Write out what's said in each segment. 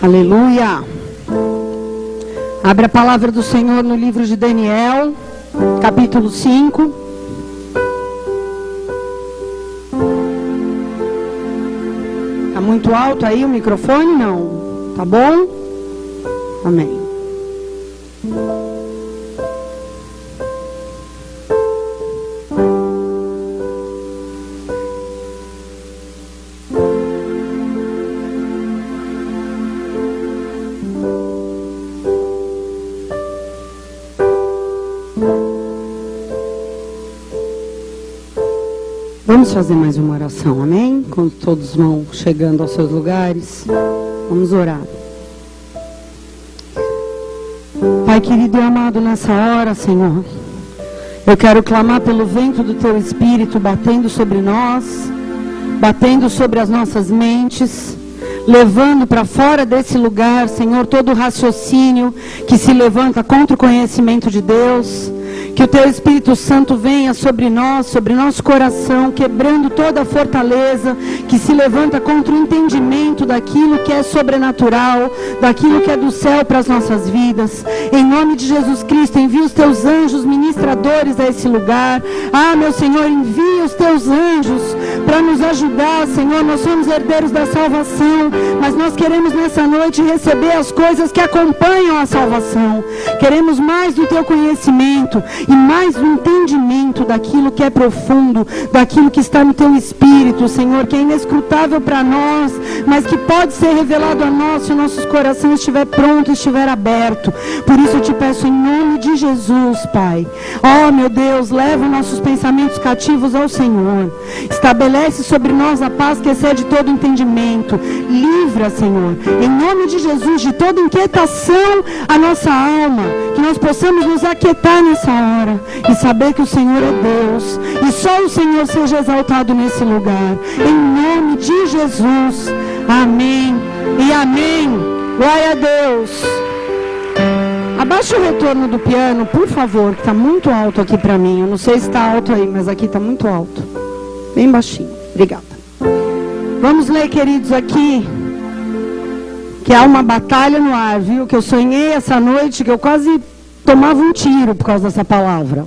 Aleluia. Abre a palavra do Senhor no livro de Daniel, capítulo 5. Está muito alto aí o microfone? Não. Tá bom? Amém. Vamos fazer mais uma oração, amém? Quando todos vão chegando aos seus lugares, vamos orar. Pai querido e amado, nessa hora, Senhor, eu quero clamar pelo vento do Teu Espírito batendo sobre nós, batendo sobre as nossas mentes, levando para fora desse lugar, Senhor, todo o raciocínio que se levanta contra o conhecimento de Deus que o teu Espírito Santo venha sobre nós, sobre nosso coração, quebrando toda a fortaleza que se levanta contra o entendimento daquilo que é sobrenatural, daquilo que é do céu para as nossas vidas. Em nome de Jesus Cristo, envia os teus anjos ministradores a esse lugar. Ah, meu Senhor, envia os teus anjos para nos ajudar, Senhor. Nós somos herdeiros da salvação, mas nós queremos nessa noite receber as coisas que acompanham a salvação. Queremos mais do teu conhecimento e mais um entendimento daquilo que é profundo, daquilo que está no teu espírito, Senhor, que é inescrutável para nós, mas que pode ser revelado a nós se o nosso coração estiver pronto, estiver aberto. Por isso eu te peço em nome de Jesus, Pai. Oh, meu Deus, leva nossos pensamentos cativos ao Senhor. Estabelece sobre nós a paz que excede todo entendimento. Livra, Senhor, em nome de Jesus, de toda inquietação a nossa alma, que nós possamos nos aquietar nessa hora hora e saber que o Senhor é Deus e só o Senhor seja exaltado nesse lugar. Em nome de Jesus. Amém e amém. Glória a Deus. Abaixa o retorno do piano, por favor, que está muito alto aqui para mim. Eu não sei se está alto aí, mas aqui está muito alto. Bem baixinho. Obrigada. Vamos ler, queridos, aqui. Que há uma batalha no ar, viu? Que eu sonhei essa noite, que eu quase tomava um tiro por causa dessa palavra.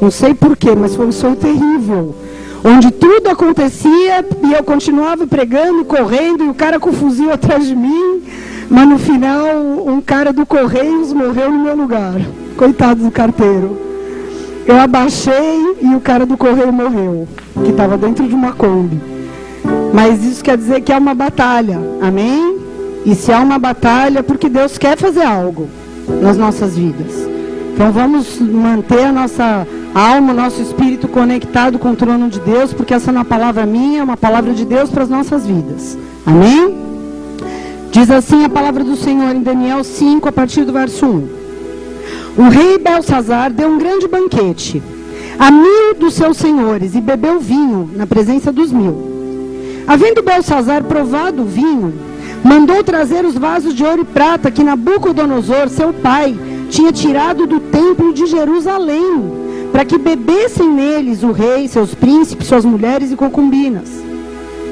Não sei porquê, mas foi um sonho terrível. Onde tudo acontecia e eu continuava pregando, correndo, e o cara com o fuzil atrás de mim. Mas no final, um cara do Correios morreu no meu lugar. Coitado do carteiro. Eu abaixei e o cara do Correio morreu, que estava dentro de uma Kombi. Mas isso quer dizer que é uma batalha. Amém? E se há uma batalha, porque Deus quer fazer algo nas nossas vidas. Então vamos manter a nossa alma, o nosso espírito conectado com o trono de Deus, porque essa não é uma palavra minha, é uma palavra de Deus para as nossas vidas. Amém? Diz assim a palavra do Senhor em Daniel 5, a partir do verso 1. O rei Belsazar deu um grande banquete a mil dos seus senhores e bebeu vinho na presença dos mil. Havendo Belsazar provado o vinho, Mandou trazer os vasos de ouro e prata que Nabucodonosor, seu pai, tinha tirado do templo de Jerusalém, para que bebessem neles o rei, seus príncipes, suas mulheres e concubinas.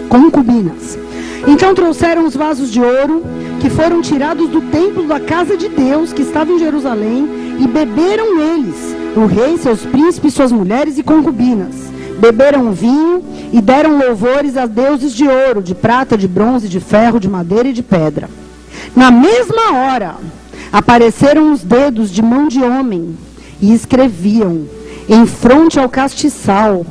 Concubinas. Então trouxeram os vasos de ouro que foram tirados do templo da casa de Deus, que estava em Jerusalém, e beberam neles o rei, seus príncipes, suas mulheres e concubinas beberam vinho e deram louvores a deuses de ouro, de prata, de bronze, de ferro, de madeira e de pedra. Na mesma hora, apareceram os dedos de mão de homem e escreviam em fronte ao castiçal,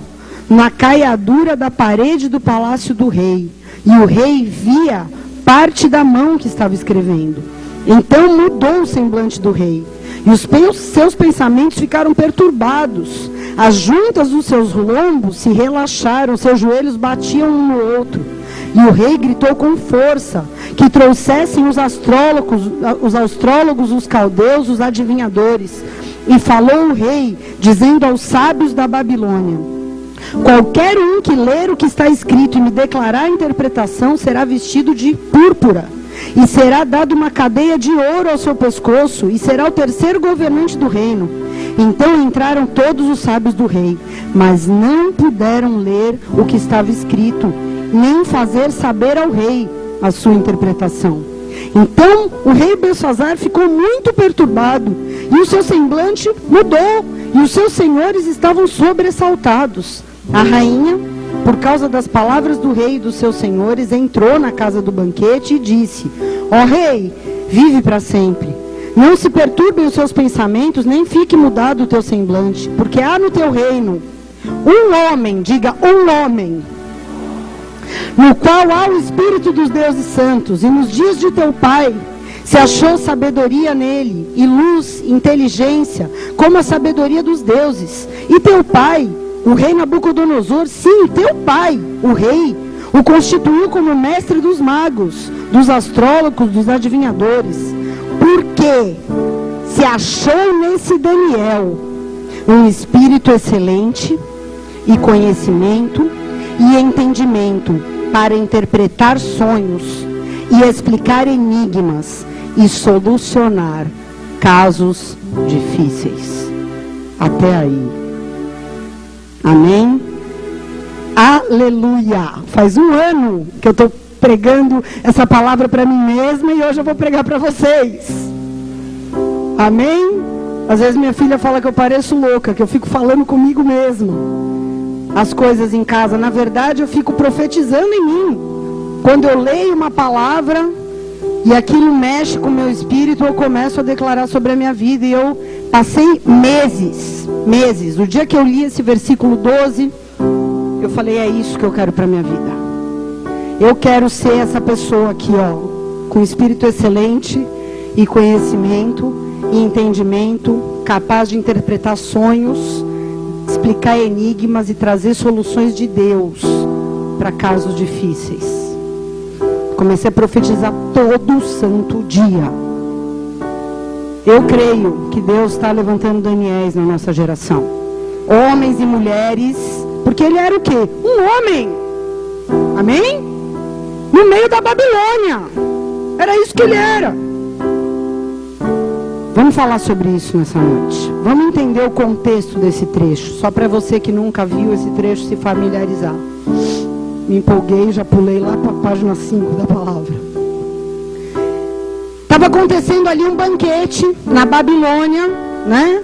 na caiadura da parede do palácio do rei. E o rei via parte da mão que estava escrevendo. Então mudou o semblante do rei. E os seus pensamentos ficaram perturbados. As juntas dos seus lombos se relaxaram, seus joelhos batiam um no outro. E o rei gritou com força que trouxessem os astrólogos, os astrólogos, os caldeus, os adivinhadores. E falou o rei, dizendo aos sábios da Babilônia: Qualquer um que ler o que está escrito e me declarar a interpretação será vestido de púrpura. E será dado uma cadeia de ouro ao seu pescoço, e será o terceiro governante do reino. Então entraram todos os sábios do rei, mas não puderam ler o que estava escrito, nem fazer saber ao rei a sua interpretação. Então o rei Belsazar ficou muito perturbado, e o seu semblante mudou, e os seus senhores estavam sobressaltados. A rainha, por causa das palavras do rei e dos seus senhores, entrou na casa do banquete e disse: Ó oh, rei, vive para sempre. Não se perturbem os seus pensamentos, nem fique mudado o teu semblante, porque há no teu reino um homem, diga um homem, no qual há o Espírito dos deuses santos, e nos dias de teu pai se achou sabedoria nele, e luz, inteligência, como a sabedoria dos deuses. E teu pai, o rei Nabucodonosor, sim, teu pai, o rei, o constituiu como mestre dos magos, dos astrólogos, dos adivinhadores. Porque se achou nesse Daniel um espírito excelente e conhecimento e entendimento para interpretar sonhos e explicar enigmas e solucionar casos difíceis. Até aí. Amém? Aleluia! Faz um ano que eu estou pregando essa palavra para mim mesma e hoje eu vou pregar para vocês. Amém? Às vezes minha filha fala que eu pareço louca, que eu fico falando comigo mesma as coisas em casa. Na verdade, eu fico profetizando em mim. Quando eu leio uma palavra e aquilo mexe com o meu espírito, eu começo a declarar sobre a minha vida. E eu passei meses, meses. O dia que eu li esse versículo 12, eu falei: é isso que eu quero para minha vida. Eu quero ser essa pessoa aqui, ó, com espírito excelente e conhecimento e entendimento, capaz de interpretar sonhos explicar enigmas e trazer soluções de Deus para casos difíceis. Comecei a profetizar todo santo dia. Eu creio que Deus está levantando Daniéis na nossa geração. Homens e mulheres. Porque ele era o quê? Um homem. Amém? No meio da Babilônia. Era isso que ele era. Vamos falar sobre isso nessa noite. Vamos entender o contexto desse trecho, só para você que nunca viu esse trecho se familiarizar. Me empolguei, já pulei lá para a página 5 da palavra. Estava acontecendo ali um banquete na Babilônia, né?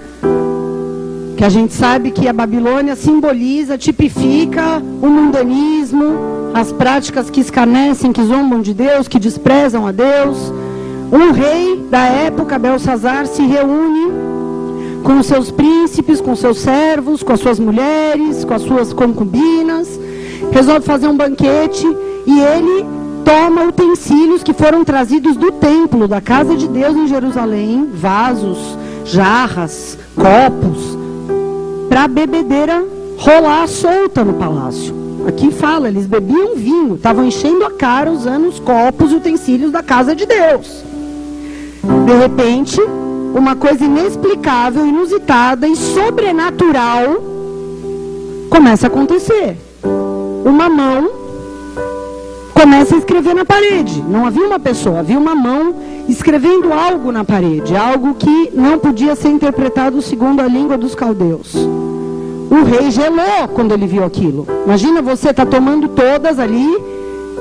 Que a gente sabe que a Babilônia simboliza, tipifica o mundanismo, as práticas que escarnecem, que zombam de Deus, que desprezam a Deus um rei da época, Belsazar, se reúne com seus príncipes, com seus servos, com as suas mulheres, com as suas concubinas, resolve fazer um banquete e ele toma utensílios que foram trazidos do templo, da casa de Deus em Jerusalém, vasos, jarras, copos, para a bebedeira rolar solta no palácio. Aqui fala, eles bebiam vinho, estavam enchendo a cara usando os copos e utensílios da casa de Deus. De repente, uma coisa inexplicável, inusitada e sobrenatural começa a acontecer. Uma mão começa a escrever na parede. Não havia uma pessoa, havia uma mão escrevendo algo na parede, algo que não podia ser interpretado segundo a língua dos caldeus. O rei gelou quando ele viu aquilo. Imagina você está tomando todas ali,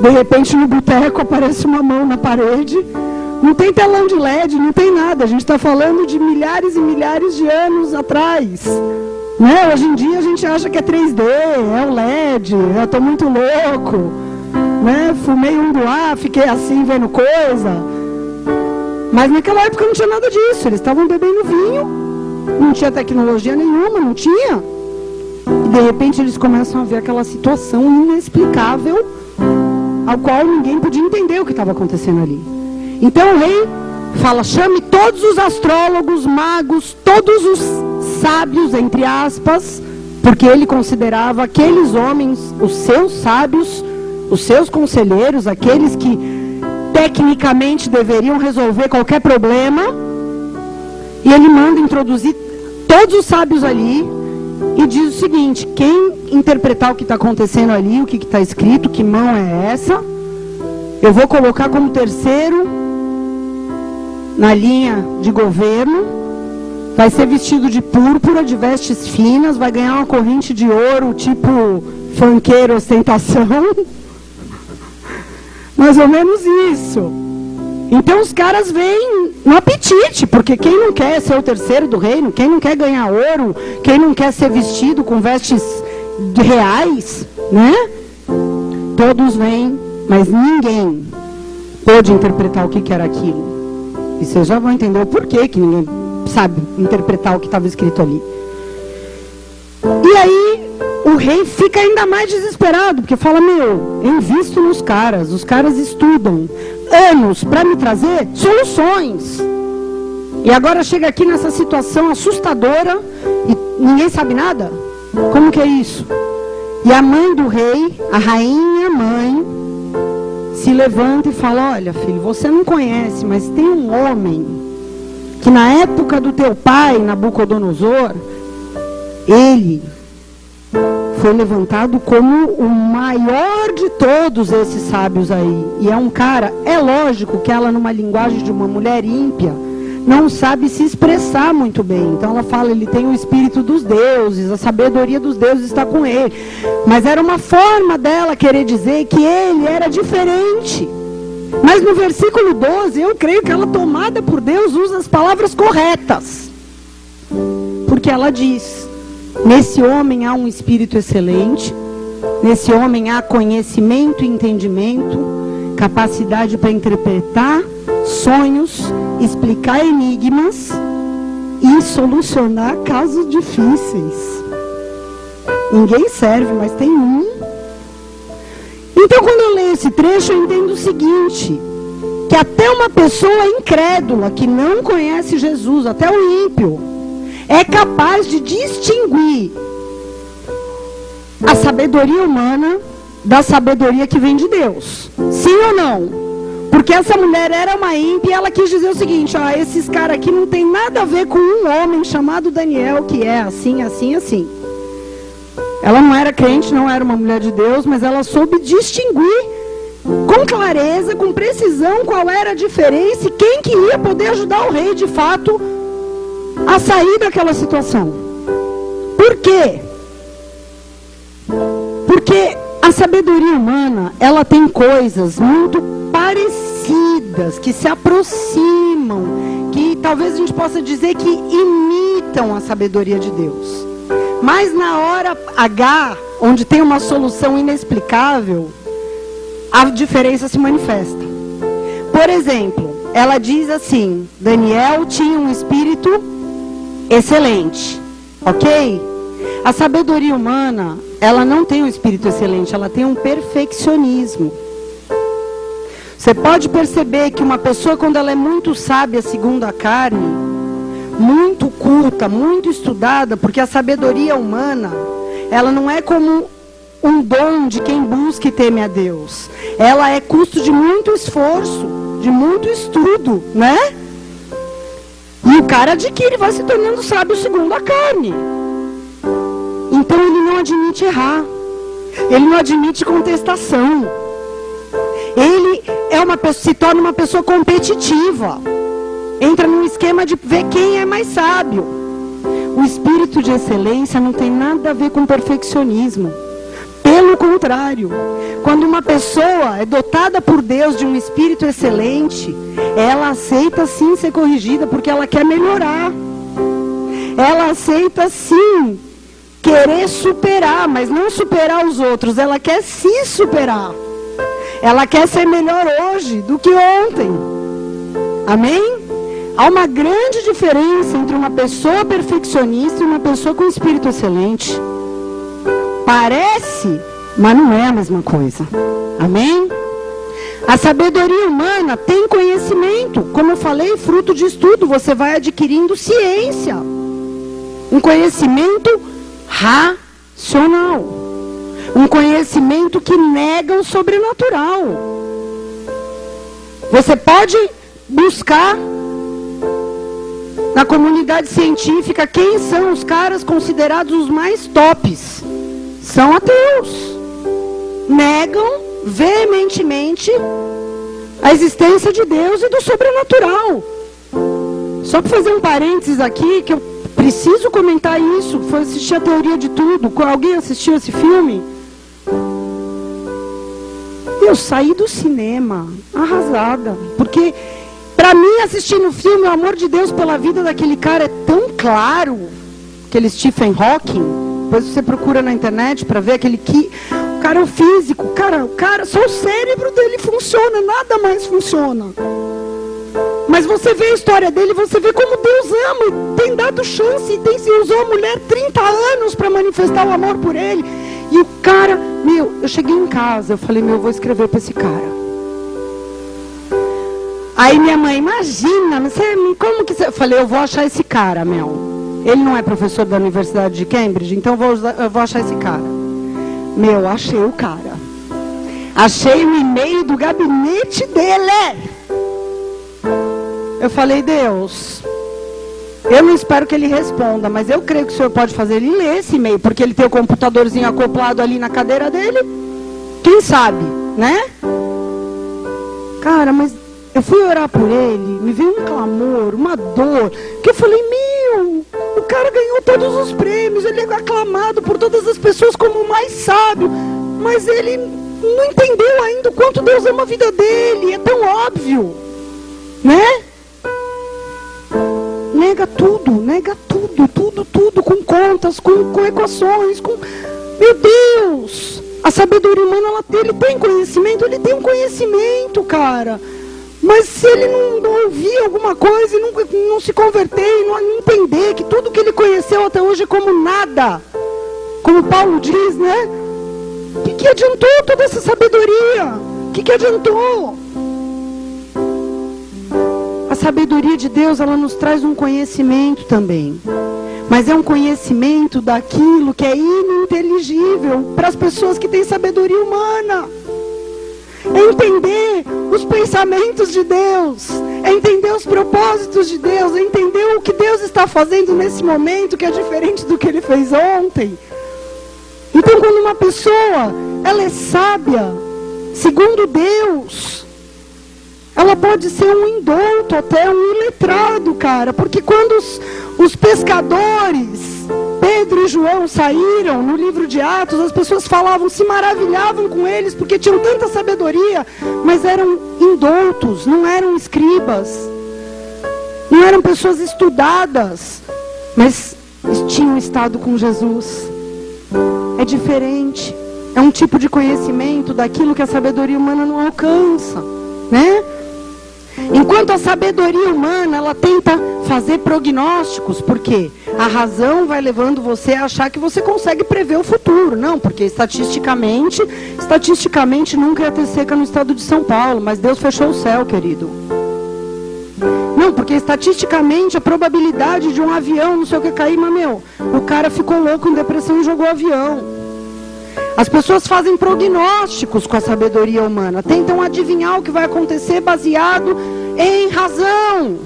de repente no boteco aparece uma mão na parede não tem telão de LED, não tem nada. A gente está falando de milhares e milhares de anos atrás. Né? Hoje em dia a gente acha que é 3D, é o LED, eu estou muito louco. Né? Fumei um doar, fiquei assim vendo coisa. Mas naquela época não tinha nada disso. Eles estavam bebendo vinho, não tinha tecnologia nenhuma, não tinha. E de repente eles começam a ver aquela situação inexplicável, ao qual ninguém podia entender o que estava acontecendo ali. Então o rei fala: chame todos os astrólogos, magos, todos os sábios, entre aspas, porque ele considerava aqueles homens os seus sábios, os seus conselheiros, aqueles que tecnicamente deveriam resolver qualquer problema. E ele manda introduzir todos os sábios ali e diz o seguinte: quem interpretar o que está acontecendo ali, o que está escrito, que mão é essa, eu vou colocar como terceiro na linha de governo, vai ser vestido de púrpura, de vestes finas, vai ganhar uma corrente de ouro, tipo fanqueiro ostentação. Mais ou menos isso. Então os caras vêm no apetite, porque quem não quer ser o terceiro do reino, quem não quer ganhar ouro, quem não quer ser vestido com vestes reais, né? Todos vêm, mas ninguém pôde interpretar o que era aquilo. E vocês já vão entender o porquê que ninguém sabe interpretar o que estava escrito ali. E aí o rei fica ainda mais desesperado, porque fala: Meu, eu invisto nos caras, os caras estudam anos para me trazer soluções. E agora chega aqui nessa situação assustadora e ninguém sabe nada? Como que é isso? E a mãe do rei, a rainha mãe, se levanta e fala: Olha, filho, você não conhece, mas tem um homem que na época do teu pai, Nabucodonosor, ele foi levantado como o maior de todos esses sábios aí. E é um cara, é lógico que ela, numa linguagem de uma mulher ímpia, não sabe se expressar muito bem. Então ela fala, ele tem o espírito dos deuses, a sabedoria dos deuses está com ele. Mas era uma forma dela querer dizer que ele era diferente. Mas no versículo 12, eu creio que ela, tomada por Deus, usa as palavras corretas. Porque ela diz: Nesse homem há um espírito excelente, nesse homem há conhecimento e entendimento, capacidade para interpretar sonhos, explicar enigmas e solucionar casos difíceis. Ninguém serve, mas tem um. Então, quando eu leio esse trecho, eu entendo o seguinte: que até uma pessoa incrédula que não conhece Jesus, até o ímpio, é capaz de distinguir a sabedoria humana da sabedoria que vem de Deus. Sim ou não? Porque essa mulher era uma ímpia e ela quis dizer o seguinte: ó, esses caras aqui não tem nada a ver com um homem chamado Daniel que é assim, assim, assim. Ela não era crente, não era uma mulher de Deus, mas ela soube distinguir com clareza, com precisão, qual era a diferença e quem que ia poder ajudar o rei de fato a sair daquela situação. Por quê? Porque a sabedoria humana, ela tem coisas muito parecidas, que se aproximam, que talvez a gente possa dizer que imitam a sabedoria de Deus. Mas na hora H, onde tem uma solução inexplicável, a diferença se manifesta. Por exemplo, ela diz assim: Daniel tinha um espírito excelente, ok? A sabedoria humana, ela não tem um espírito excelente, ela tem um perfeccionismo. Você pode perceber que uma pessoa, quando ela é muito sábia segundo a carne, muito culta, muito estudada, porque a sabedoria humana, ela não é como um dom de quem busca e teme a Deus. Ela é custo de muito esforço, de muito estudo, né? E o cara adquire, vai se tornando sábio segundo a carne. Então ele não admite errar. Ele não admite contestação. Ele é uma se torna uma pessoa competitiva. Entra num esquema de ver quem é mais sábio. O espírito de excelência não tem nada a ver com perfeccionismo. Pelo contrário, quando uma pessoa é dotada por Deus de um espírito excelente, ela aceita sim ser corrigida porque ela quer melhorar. Ela aceita sim querer superar, mas não superar os outros, ela quer se superar. Ela quer ser melhor hoje do que ontem. Amém? Há uma grande diferença entre uma pessoa perfeccionista e uma pessoa com espírito excelente. Parece, mas não é a mesma coisa. Amém? A sabedoria humana tem conhecimento, como eu falei, fruto de estudo, você vai adquirindo ciência. Um conhecimento racional. Um conhecimento que nega o sobrenatural. Você pode buscar na comunidade científica quem são os caras considerados os mais tops. São ateus. Negam veementemente a existência de Deus e do sobrenatural. Só para fazer um parênteses aqui, que eu preciso comentar isso, foi assistir a teoria de tudo. Alguém assistiu esse filme? Meu, saí do cinema arrasada. Porque, para mim, assistindo o filme, o amor de Deus pela vida daquele cara é tão claro. Aquele Stephen Hawking. Depois você procura na internet para ver aquele que. O cara é o físico. Cara, o cara, só o cérebro dele funciona, nada mais funciona. Mas você vê a história dele, você vê como Deus ama tem dado chance, tem, usou a mulher 30 anos para manifestar o amor por ele. E o cara, meu, eu cheguei em casa, eu falei, meu, eu vou escrever para esse cara. Aí minha mãe, imagina, você, como que você. Eu falei, eu vou achar esse cara, meu. Ele não é professor da Universidade de Cambridge, então eu vou, eu vou achar esse cara. Meu, achei o cara. Achei o e-mail do gabinete dele. Eu falei, Deus, eu não espero que ele responda, mas eu creio que o senhor pode fazer ele ler esse e-mail, porque ele tem o computadorzinho acoplado ali na cadeira dele. Quem sabe, né? Cara, mas eu fui orar por ele, me veio um clamor, uma dor, que eu falei, meu, o cara ganhou todos os prêmios, ele é aclamado por todas as pessoas como o mais sábio, mas ele não entendeu ainda o quanto Deus ama a vida dele, é tão óbvio, né? Nega tudo, nega tudo, tudo, tudo, com contas, com, com equações, com. Meu Deus! A sabedoria humana, ela, ele tem conhecimento, ele tem um conhecimento, cara. Mas se ele não, não ouvir alguma coisa e não, não se converter e não, não entender que tudo que ele conheceu até hoje é como nada, como Paulo diz, né? O que, que adiantou toda essa sabedoria? O que, que adiantou? Sabedoria de Deus, ela nos traz um conhecimento também. Mas é um conhecimento daquilo que é ininteligível para as pessoas que têm sabedoria humana. É entender os pensamentos de Deus, é entender os propósitos de Deus, é entender o que Deus está fazendo nesse momento que é diferente do que ele fez ontem. Então, quando uma pessoa ela é sábia, segundo Deus, ela pode ser um indulto, até um iletrado, cara. Porque quando os, os pescadores, Pedro e João, saíram no livro de Atos, as pessoas falavam, se maravilhavam com eles, porque tinham tanta sabedoria, mas eram indultos, não eram escribas, não eram pessoas estudadas, mas tinham estado com Jesus. É diferente. É um tipo de conhecimento daquilo que a sabedoria humana não alcança, né? Enquanto a sabedoria humana, ela tenta fazer prognósticos, porque a razão vai levando você a achar que você consegue prever o futuro. Não, porque estatisticamente, estatisticamente nunca ia ter seca no estado de São Paulo, mas Deus fechou o céu, querido. Não, porque estatisticamente a probabilidade de um avião, não sei o que cair, mas meu, o cara ficou louco em depressão e jogou o avião. As pessoas fazem prognósticos com a sabedoria humana, tentam adivinhar o que vai acontecer baseado em razão.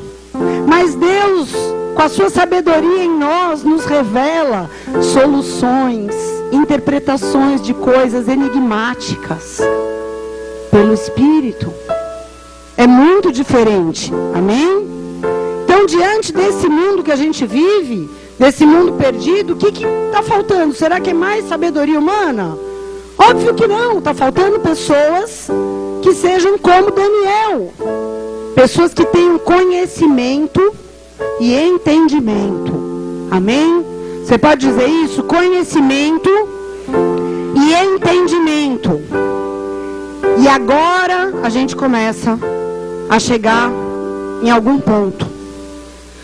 Mas Deus, com a sua sabedoria em nós, nos revela soluções, interpretações de coisas enigmáticas pelo Espírito. É muito diferente. Amém? Então, diante desse mundo que a gente vive, desse mundo perdido, o que está faltando? Será que é mais sabedoria humana? Óbvio que não, está faltando pessoas que sejam como Daniel. Pessoas que tenham conhecimento e entendimento. Amém? Você pode dizer isso? Conhecimento e entendimento. E agora a gente começa a chegar em algum ponto.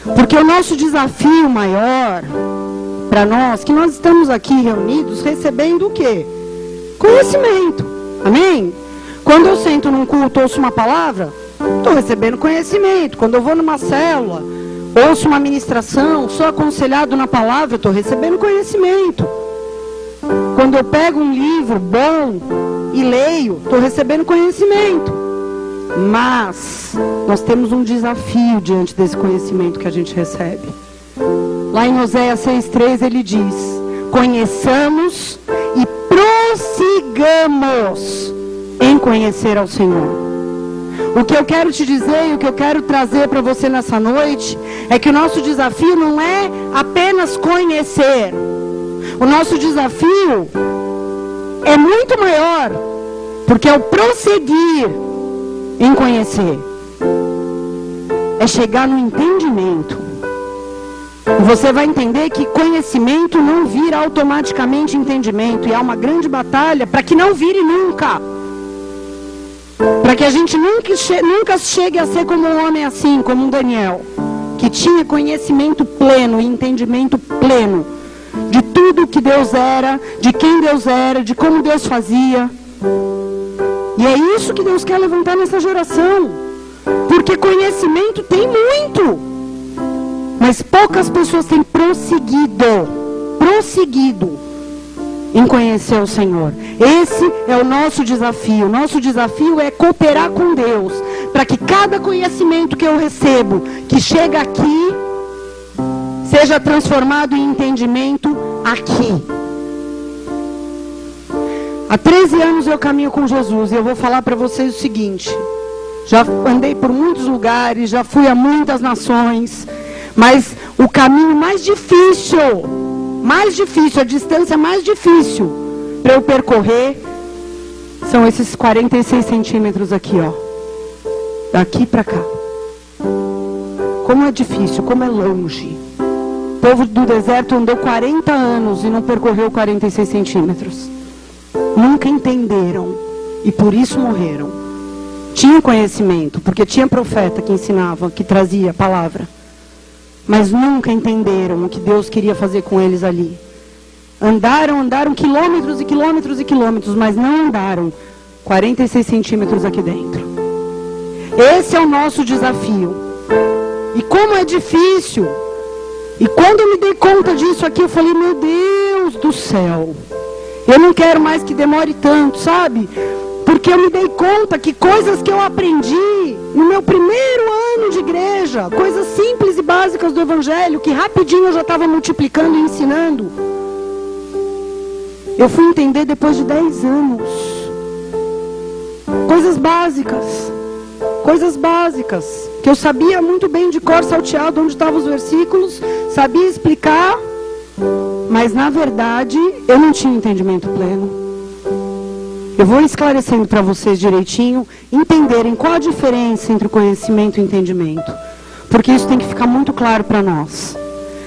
Porque o nosso desafio maior para nós, que nós estamos aqui reunidos recebendo o quê? Conhecimento. Amém? Quando eu sento num culto, ouço uma palavra, estou recebendo conhecimento. Quando eu vou numa célula, ouço uma ministração, sou aconselhado na palavra, estou recebendo conhecimento. Quando eu pego um livro bom e leio, estou recebendo conhecimento. Mas nós temos um desafio diante desse conhecimento que a gente recebe. Lá em Oséias 6,3 ele diz: Conheçamos e prossigamos em conhecer ao Senhor. O que eu quero te dizer e o que eu quero trazer para você nessa noite é que o nosso desafio não é apenas conhecer. O nosso desafio é muito maior Porque é o prosseguir em conhecer é chegar no entendimento. Você vai entender que conhecimento não vira automaticamente entendimento. E há uma grande batalha para que não vire nunca. Para que a gente nunca, che nunca chegue a ser como um homem assim, como um Daniel. Que tinha conhecimento pleno e entendimento pleno de tudo que Deus era, de quem Deus era, de como Deus fazia. E é isso que Deus quer levantar nessa geração. Porque conhecimento tem muito. Mas poucas pessoas têm prosseguido, prosseguido em conhecer o Senhor. Esse é o nosso desafio. Nosso desafio é cooperar com Deus, para que cada conhecimento que eu recebo, que chega aqui, seja transformado em entendimento aqui. Há 13 anos eu caminho com Jesus e eu vou falar para vocês o seguinte: já andei por muitos lugares, já fui a muitas nações, mas o caminho mais difícil, mais difícil, a distância mais difícil para eu percorrer são esses 46 centímetros aqui, ó. Daqui para cá. Como é difícil, como é longe. O povo do deserto andou 40 anos e não percorreu 46 centímetros. Nunca entenderam e por isso morreram. Tinha conhecimento, porque tinha profeta que ensinava, que trazia a palavra. Mas nunca entenderam o que Deus queria fazer com eles ali. Andaram, andaram quilômetros e quilômetros e quilômetros, mas não andaram 46 centímetros aqui dentro. Esse é o nosso desafio. E como é difícil. E quando eu me dei conta disso aqui, eu falei, meu Deus do céu. Eu não quero mais que demore tanto, sabe? Porque eu me dei conta que coisas que eu aprendi no meu primeiro ano de igreja, coisas simples e básicas do Evangelho, que rapidinho eu já estava multiplicando e ensinando, eu fui entender depois de 10 anos. Coisas básicas. Coisas básicas. Que eu sabia muito bem de cor salteado onde estavam os versículos, sabia explicar, mas na verdade eu não tinha entendimento pleno. Eu vou esclarecendo para vocês direitinho, entenderem qual a diferença entre o conhecimento e o entendimento. Porque isso tem que ficar muito claro para nós.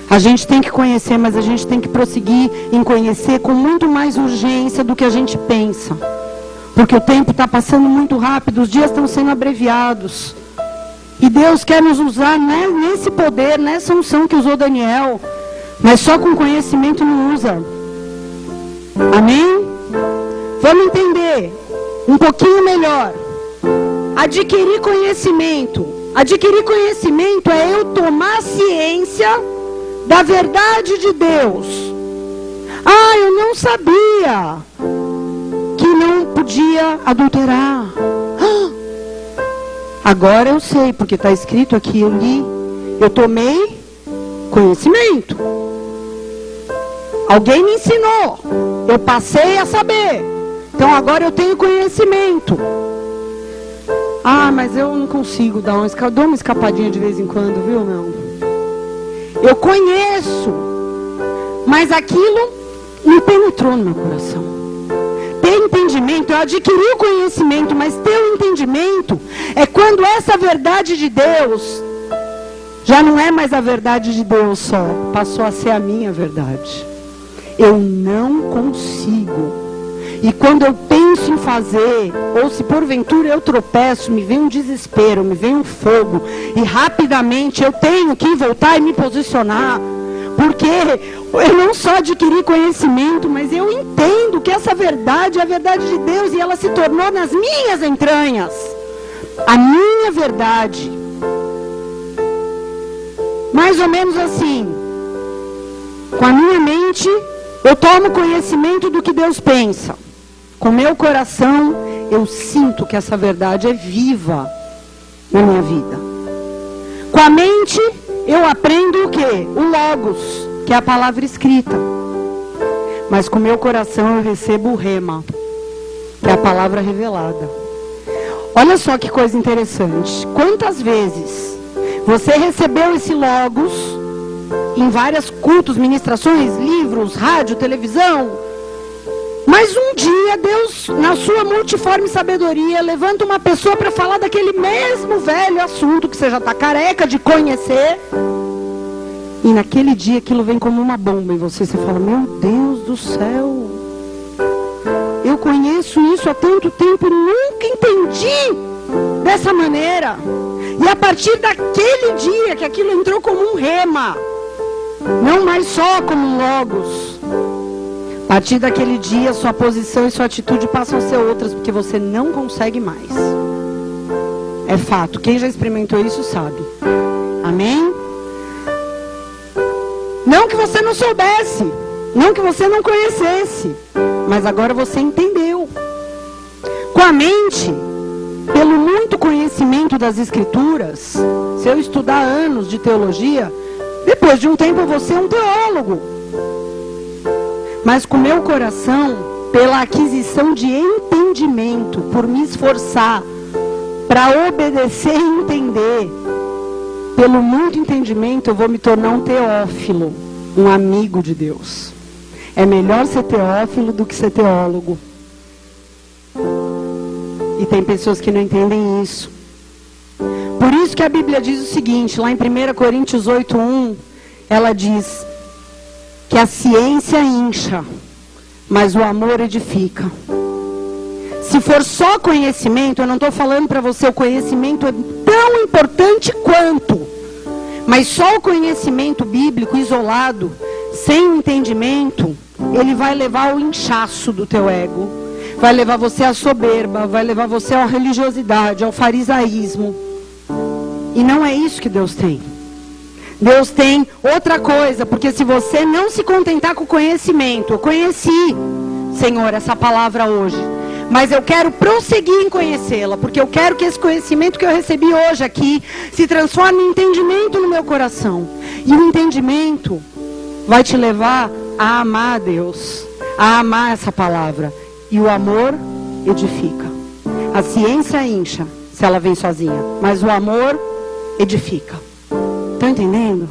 A gente tem que conhecer, mas a gente tem que prosseguir em conhecer com muito mais urgência do que a gente pensa. Porque o tempo está passando muito rápido, os dias estão sendo abreviados. E Deus quer nos usar né, nesse poder, nessa unção que usou Daniel. Mas só com conhecimento não usa. Amém? Vamos entender um pouquinho melhor. Adquirir conhecimento. Adquirir conhecimento é eu tomar ciência da verdade de Deus. Ah, eu não sabia que não podia adulterar. Ah, agora eu sei, porque está escrito aqui, eu li. Eu tomei conhecimento. Alguém me ensinou. Eu passei a saber. Então agora eu tenho conhecimento. Ah, mas eu não consigo dar uma, dou uma escapadinha de vez em quando, viu, meu? Eu conheço, mas aquilo me penetrou no meu coração. Ter entendimento, eu adquiri o conhecimento, mas ter o entendimento é quando essa verdade de Deus já não é mais a verdade de Deus só, passou a ser a minha verdade. Eu não consigo e quando eu penso em fazer, ou se porventura eu tropeço, me vem um desespero, me vem um fogo, e rapidamente eu tenho que voltar e me posicionar. Porque eu não só adquiri conhecimento, mas eu entendo que essa verdade é a verdade de Deus e ela se tornou nas minhas entranhas. A minha verdade. Mais ou menos assim. Com a minha mente, eu tomo conhecimento do que Deus pensa. Com meu coração, eu sinto que essa verdade é viva na minha vida. Com a mente, eu aprendo o que? O Logos, que é a palavra escrita. Mas com meu coração eu recebo o Rema, que é a palavra revelada. Olha só que coisa interessante. Quantas vezes você recebeu esse Logos em vários cultos, ministrações, livros, rádio, televisão, Mas um dia Deus, na sua multiforme sabedoria, levanta uma pessoa para falar daquele mesmo velho assunto que você já está careca de conhecer. E naquele dia aquilo vem como uma bomba em você. Você fala: Meu Deus do céu, eu conheço isso há tanto tempo, nunca entendi dessa maneira. E a partir daquele dia que aquilo entrou como um rema, não mais só como um logos. A partir daquele dia, sua posição e sua atitude passam a ser outras, porque você não consegue mais. É fato. Quem já experimentou isso sabe. Amém? Não que você não soubesse, não que você não conhecesse, mas agora você entendeu. Com a mente, pelo muito conhecimento das Escrituras, se eu estudar anos de teologia, depois de um tempo vou ser um teólogo. Mas com meu coração, pela aquisição de entendimento, por me esforçar para obedecer e entender, pelo muito entendimento, eu vou me tornar um teófilo, um amigo de Deus. É melhor ser teófilo do que ser teólogo. E tem pessoas que não entendem isso. Por isso que a Bíblia diz o seguinte, lá em 1 Coríntios 8:1, ela diz que a ciência incha, mas o amor edifica. Se for só conhecimento, eu não estou falando para você o conhecimento é tão importante quanto, mas só o conhecimento bíblico isolado, sem entendimento, ele vai levar ao inchaço do teu ego, vai levar você à soberba, vai levar você à religiosidade, ao farisaísmo. E não é isso que Deus tem. Deus tem outra coisa, porque se você não se contentar com o conhecimento, eu conheci, Senhor, essa palavra hoje, mas eu quero prosseguir em conhecê-la, porque eu quero que esse conhecimento que eu recebi hoje aqui se transforme em entendimento no meu coração. E o entendimento vai te levar a amar Deus, a amar essa palavra. E o amor edifica. A ciência incha se ela vem sozinha, mas o amor edifica. Estão entendendo?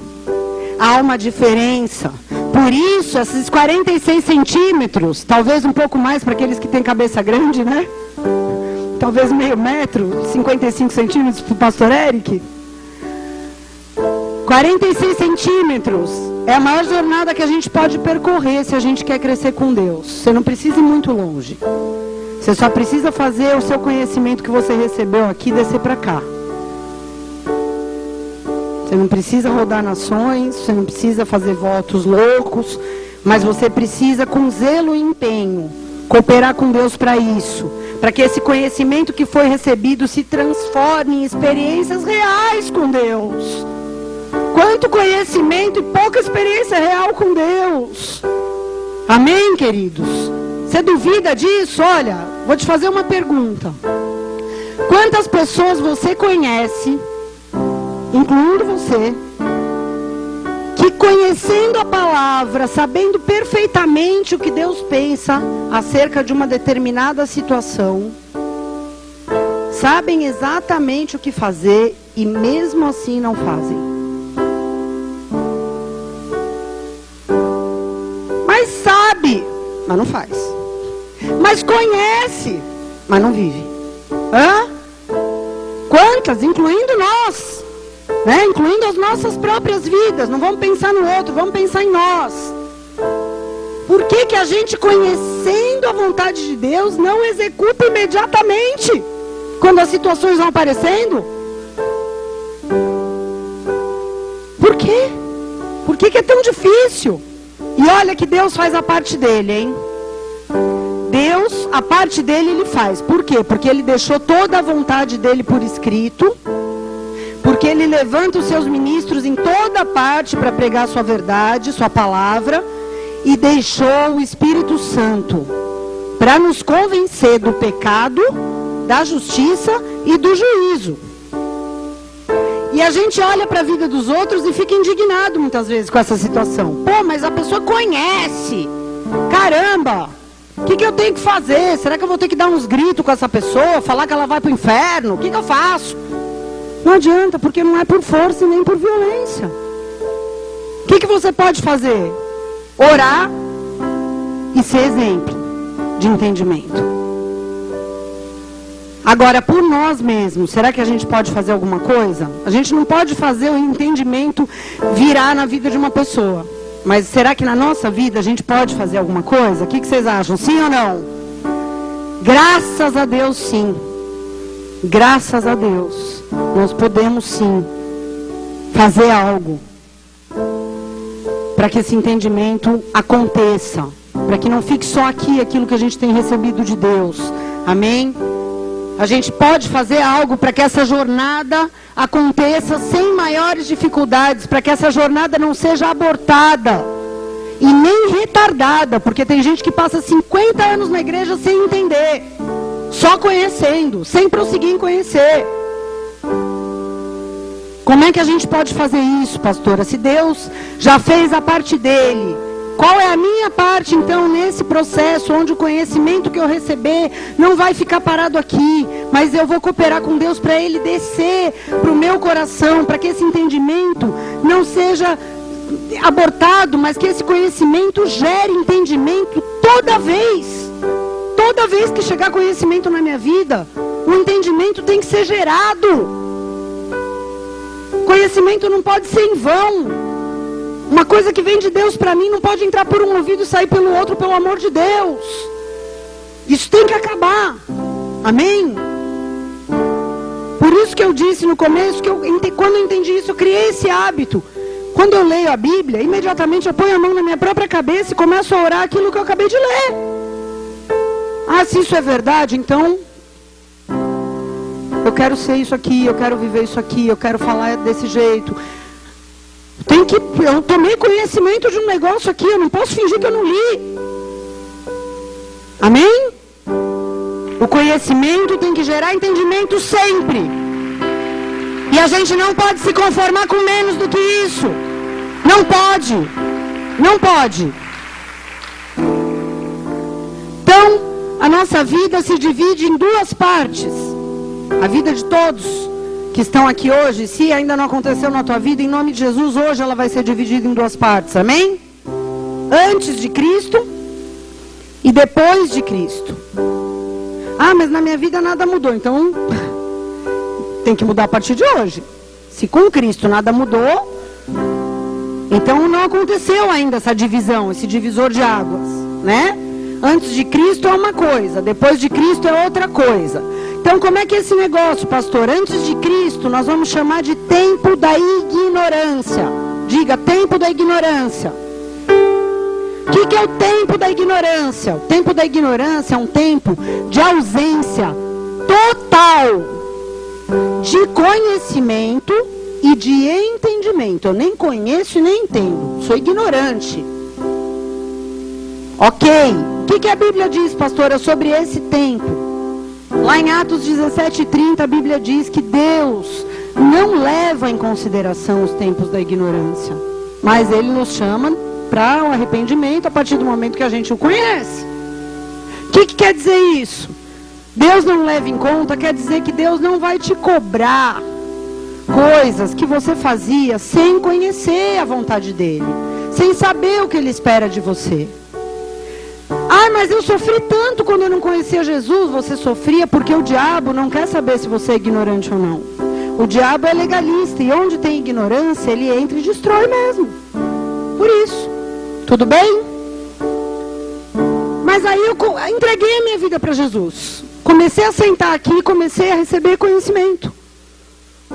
Há uma diferença. Por isso, esses 46 centímetros, talvez um pouco mais para aqueles que têm cabeça grande, né? Talvez meio metro, 55 centímetros para o pastor Eric. 46 centímetros é a maior jornada que a gente pode percorrer se a gente quer crescer com Deus. Você não precisa ir muito longe. Você só precisa fazer o seu conhecimento que você recebeu aqui descer para cá. Você não precisa rodar nações, você não precisa fazer votos loucos, mas você precisa, com zelo e empenho, cooperar com Deus para isso. Para que esse conhecimento que foi recebido se transforme em experiências reais com Deus. Quanto conhecimento e pouca experiência real com Deus. Amém, queridos? Você duvida disso? Olha, vou te fazer uma pergunta. Quantas pessoas você conhece incluindo você, que conhecendo a palavra, sabendo perfeitamente o que Deus pensa acerca de uma determinada situação, sabem exatamente o que fazer e mesmo assim não fazem. Mas sabe, mas não faz. Mas conhece, mas não vive. Hã? Quantas, incluindo nós? Né? incluindo as nossas próprias vidas. Não vamos pensar no outro, vamos pensar em nós. Por que, que a gente, conhecendo a vontade de Deus, não executa imediatamente quando as situações vão aparecendo? Por quê? Por que, que é tão difícil? E olha que Deus faz a parte dele, hein? Deus, a parte dele, ele faz. Por quê? Porque ele deixou toda a vontade dele por escrito porque ele levanta os seus ministros em toda parte para pregar sua verdade, sua palavra, e deixou o Espírito Santo para nos convencer do pecado, da justiça e do juízo. E a gente olha para a vida dos outros e fica indignado muitas vezes com essa situação. Pô, mas a pessoa conhece. Caramba! O que, que, eu tenho que fazer? Será que eu vou ter que dar uns gritos com essa pessoa? Falar que ela vai para o inferno? O que, que eu faço? Não adianta, porque não é por força e nem por violência. O que, que você pode fazer? Orar e ser exemplo. de entendimento. Agora, por nós mesmos, será que a gente pode fazer alguma coisa? A gente não pode fazer o entendimento virar na vida de uma pessoa. Mas será que na nossa vida a gente pode fazer alguma coisa? O que, que vocês acham? Sim ou não? Graças a Deus, sim. Graças a Deus. Nós podemos sim fazer algo para que esse entendimento aconteça. Para que não fique só aqui aquilo que a gente tem recebido de Deus. Amém? A gente pode fazer algo para que essa jornada aconteça sem maiores dificuldades, para que essa jornada não seja abortada e nem retardada, porque tem gente que passa 50 anos na igreja sem entender, só conhecendo, sem prosseguir em conhecer. Como é que a gente pode fazer isso, pastora? Se Deus já fez a parte dele, qual é a minha parte, então, nesse processo, onde o conhecimento que eu receber não vai ficar parado aqui, mas eu vou cooperar com Deus para ele descer para o meu coração, para que esse entendimento não seja abortado, mas que esse conhecimento gere entendimento toda vez. Toda vez que chegar conhecimento na minha vida, o entendimento tem que ser gerado. Conhecimento não pode ser em vão. Uma coisa que vem de Deus para mim não pode entrar por um ouvido e sair pelo outro, pelo amor de Deus. Isso tem que acabar. Amém? Por isso que eu disse no começo que eu, quando eu entendi isso, eu criei esse hábito. Quando eu leio a Bíblia, imediatamente eu ponho a mão na minha própria cabeça e começo a orar aquilo que eu acabei de ler. Ah, se isso é verdade, então eu quero ser isso aqui, eu quero viver isso aqui, eu quero falar desse jeito. Tem que, eu tomei conhecimento de um negócio aqui, eu não posso fingir que eu não li. Amém? O conhecimento tem que gerar entendimento sempre. E a gente não pode se conformar com menos do que isso. Não pode. Não pode. Então, a nossa vida se divide em duas partes. A vida de todos que estão aqui hoje, se ainda não aconteceu na tua vida, em nome de Jesus, hoje ela vai ser dividida em duas partes, amém? Antes de Cristo e depois de Cristo. Ah, mas na minha vida nada mudou, então tem que mudar a partir de hoje. Se com Cristo nada mudou, então não aconteceu ainda essa divisão, esse divisor de águas, né? Antes de Cristo é uma coisa, depois de Cristo é outra coisa. Então, como é que é esse negócio, pastor? Antes de Cristo, nós vamos chamar de tempo da ignorância. Diga, tempo da ignorância. O que, que é o tempo da ignorância? O tempo da ignorância é um tempo de ausência total de conhecimento e de entendimento. Eu nem conheço e nem entendo. Sou ignorante. Ok. Que, que a Bíblia diz, pastora, sobre esse tempo? Lá em Atos 17:30 a Bíblia diz que Deus não leva em consideração os tempos da ignorância, mas ele nos chama para o um arrependimento a partir do momento que a gente o conhece. O que, que quer dizer isso? Deus não leva em conta, quer dizer que Deus não vai te cobrar coisas que você fazia sem conhecer a vontade dele, sem saber o que ele espera de você. Mas eu sofri tanto quando eu não conhecia Jesus. Você sofria porque o diabo não quer saber se você é ignorante ou não. O diabo é legalista e onde tem ignorância, ele entra e destrói mesmo. Por isso. Tudo bem? Mas aí eu entreguei a minha vida para Jesus. Comecei a sentar aqui e comecei a receber conhecimento.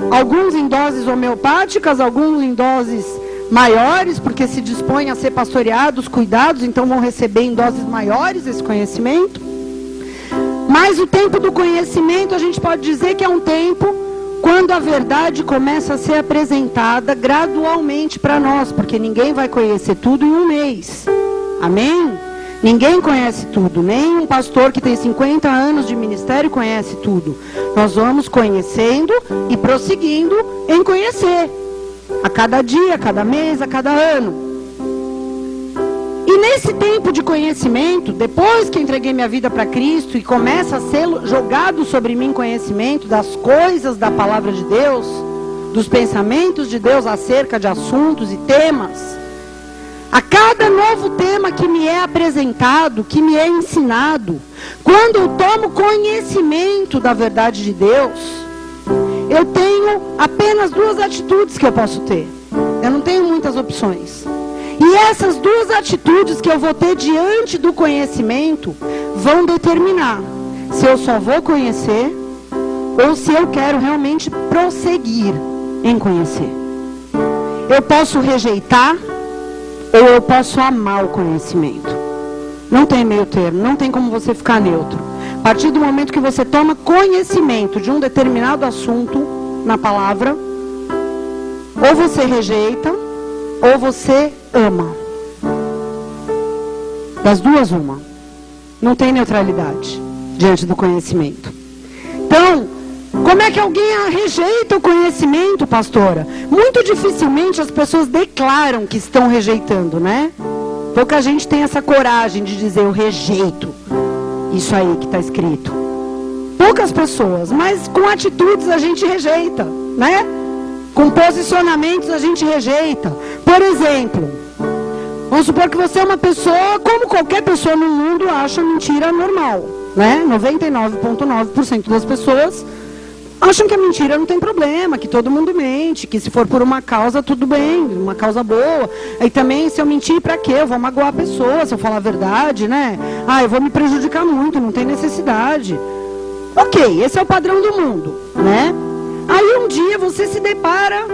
Alguns em doses homeopáticas, alguns em doses maiores, porque se dispõem a ser pastoreados, cuidados, então vão receber em doses maiores esse conhecimento. Mas o tempo do conhecimento, a gente pode dizer que é um tempo quando a verdade começa a ser apresentada gradualmente para nós, porque ninguém vai conhecer tudo em um mês. Amém? Ninguém conhece tudo, nem um pastor que tem 50 anos de ministério conhece tudo. Nós vamos conhecendo e prosseguindo em conhecer a cada dia, a cada mês, a cada ano. E nesse tempo de conhecimento, depois que entreguei minha vida para Cristo e começa a ser jogado sobre mim conhecimento das coisas da palavra de Deus, dos pensamentos de Deus acerca de assuntos e temas, A cada novo tema que me é apresentado, que me é ensinado, quando eu tomo conhecimento da verdade de Deus, eu tenho apenas duas atitudes que eu posso ter. Eu não tenho muitas opções. E essas duas atitudes que eu vou ter diante do conhecimento vão determinar se eu só vou conhecer ou se eu quero realmente prosseguir em conhecer. Eu posso rejeitar ou eu posso amar o conhecimento. Não tem meio termo, não tem como você ficar neutro. A partir do momento que você toma conhecimento de um determinado assunto na palavra, ou você rejeita, ou você ama. Das duas, uma. Não tem neutralidade diante do conhecimento. Então, como é que alguém rejeita o conhecimento, pastora? Muito dificilmente as pessoas declaram que estão rejeitando, né? Pouca gente tem essa coragem de dizer eu rejeito isso aí que está escrito. Poucas pessoas, mas com atitudes a gente rejeita, né? Com posicionamentos a gente rejeita. Por exemplo, vamos supor que você é uma pessoa, como qualquer pessoa no mundo, acha mentira normal, né? 99,9% das pessoas acham que a mentira não tem problema, que todo mundo mente, que se for por uma causa, tudo bem, uma causa boa. Aí também, se eu mentir, para quê? Eu vou magoar a pessoa se eu falar a verdade, né? Ah, eu vou me prejudicar muito, não tem necessidade. Ok, esse é o padrão do mundo, né? Aí um dia você se depara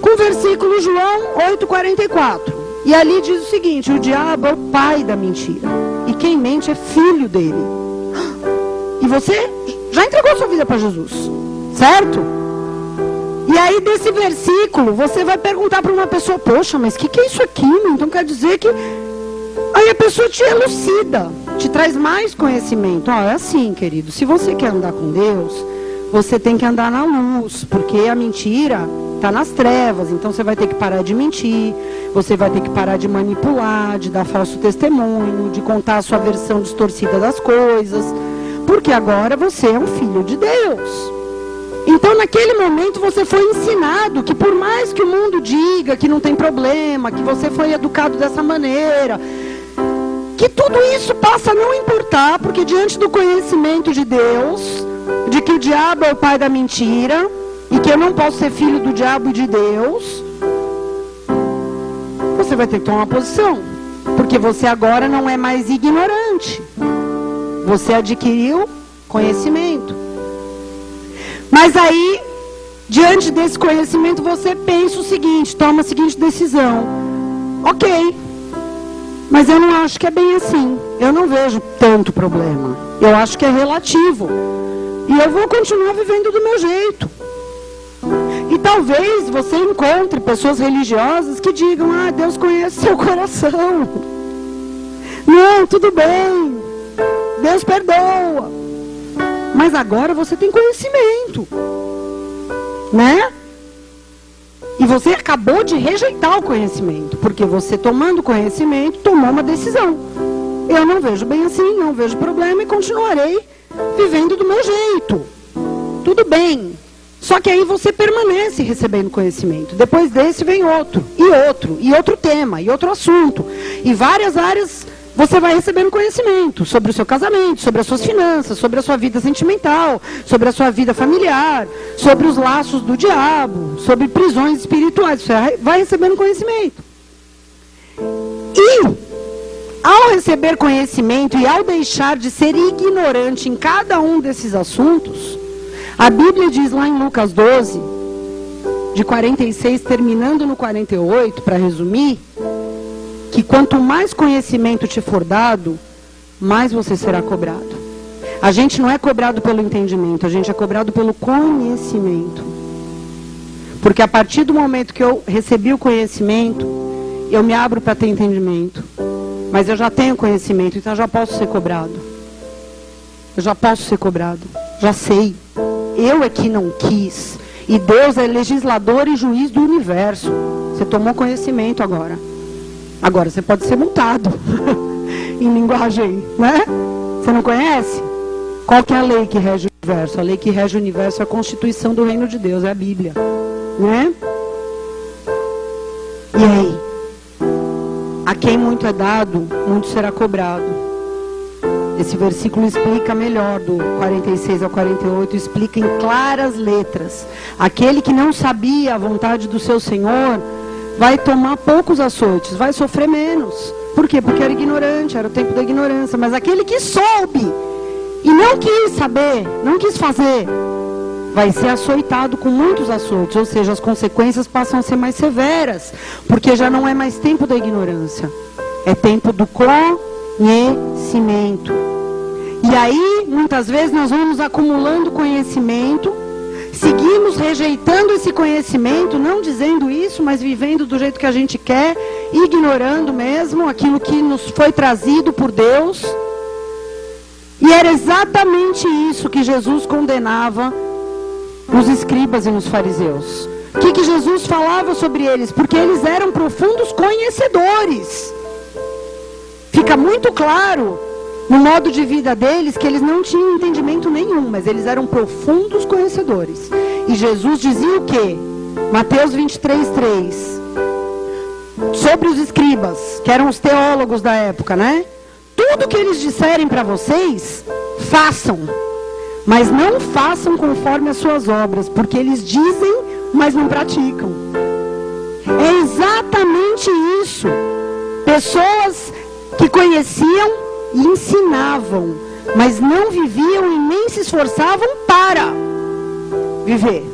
com o versículo João 8,44. E ali diz o seguinte: o diabo é o pai da mentira. E quem mente é filho dele. E você já entregou sua vida para Jesus. Certo? E aí, desse versículo, você vai perguntar para uma pessoa: Poxa, mas o que, que é isso aqui? Então quer dizer que. Aí a pessoa te elucida, te traz mais conhecimento. Ó, é assim, querido. Se você quer andar com Deus, você tem que andar na luz, porque a mentira está nas trevas. Então você vai ter que parar de mentir, você vai ter que parar de manipular, de dar falso testemunho, de contar a sua versão distorcida das coisas, porque agora você é um filho de Deus. Então, naquele momento, você foi ensinado que, por mais que o mundo diga que não tem problema, que você foi educado dessa maneira, que tudo isso passa a não importar, porque diante do conhecimento de Deus, de que o diabo é o pai da mentira, e que eu não posso ser filho do diabo e de Deus, você vai ter que tomar uma posição, porque você agora não é mais ignorante, você adquiriu conhecimento. Mas aí, diante desse conhecimento, você pensa o seguinte, toma a seguinte decisão. Ok, mas eu não acho que é bem assim. Eu não vejo tanto problema. Eu acho que é relativo. E eu vou continuar vivendo do meu jeito. E talvez você encontre pessoas religiosas que digam: Ah, Deus conhece seu coração. Não, tudo bem. Deus perdoa. Mas agora você tem conhecimento. Né? E você acabou de rejeitar o conhecimento, porque você tomando conhecimento tomou uma decisão. Eu não vejo bem assim, não vejo problema e continuarei vivendo do meu jeito. Tudo bem. Só que aí você permanece recebendo conhecimento. Depois desse vem outro, e outro, e outro tema, e outro assunto. E várias áreas você vai recebendo conhecimento sobre o seu casamento, sobre as suas finanças, sobre a sua vida sentimental, sobre a sua vida familiar, sobre os laços do diabo, sobre prisões espirituais. Você vai recebendo conhecimento. E, ao receber conhecimento e ao deixar de ser ignorante em cada um desses assuntos, a Bíblia diz lá em Lucas 12, de 46, terminando no 48, para resumir, que quanto mais conhecimento te for dado, mais você será cobrado. A gente não é cobrado pelo entendimento, a gente é cobrado pelo conhecimento. Porque a partir do momento que eu recebi o conhecimento, eu me abro para ter entendimento. Mas eu já tenho conhecimento, então eu já posso ser cobrado. Eu já posso ser cobrado. Já sei. Eu é que não quis. E Deus é legislador e juiz do universo. Você tomou conhecimento agora. Agora você pode ser multado em linguagem, né? Você não conhece? Qual que é a lei que rege o universo? A lei que rege o universo é a Constituição do Reino de Deus, é a Bíblia, né? E aí? A quem muito é dado, muito será cobrado. Esse versículo explica melhor, do 46 ao 48, explica em claras letras. Aquele que não sabia a vontade do seu Senhor vai tomar poucos açoites, vai sofrer menos. Por quê? Porque era ignorante, era o tempo da ignorância. Mas aquele que soube e não quis saber, não quis fazer, vai ser açoitado com muitos açoites, ou seja, as consequências passam a ser mais severas, porque já não é mais tempo da ignorância, é tempo do conhecimento. E aí, muitas vezes, nós vamos acumulando conhecimento, seguimos rejeitando esse conhecimento, não dizendo isso, mas vivendo do jeito que a gente quer, ignorando mesmo aquilo que nos foi trazido por Deus. E era exatamente isso que Jesus condenava nos escribas e nos fariseus. O que, que Jesus falava sobre eles? Porque eles eram profundos conhecedores. Fica muito claro no modo de vida deles que eles não tinham entendimento nenhum, mas eles eram profundos conhecedores. E Jesus dizia o que? Mateus 23, 3. Sobre os escribas, que eram os teólogos da época, né? Tudo que eles disserem para vocês, façam. Mas não façam conforme as suas obras, porque eles dizem, mas não praticam. É exatamente isso. Pessoas que conheciam e ensinavam, mas não viviam e nem se esforçavam para viver.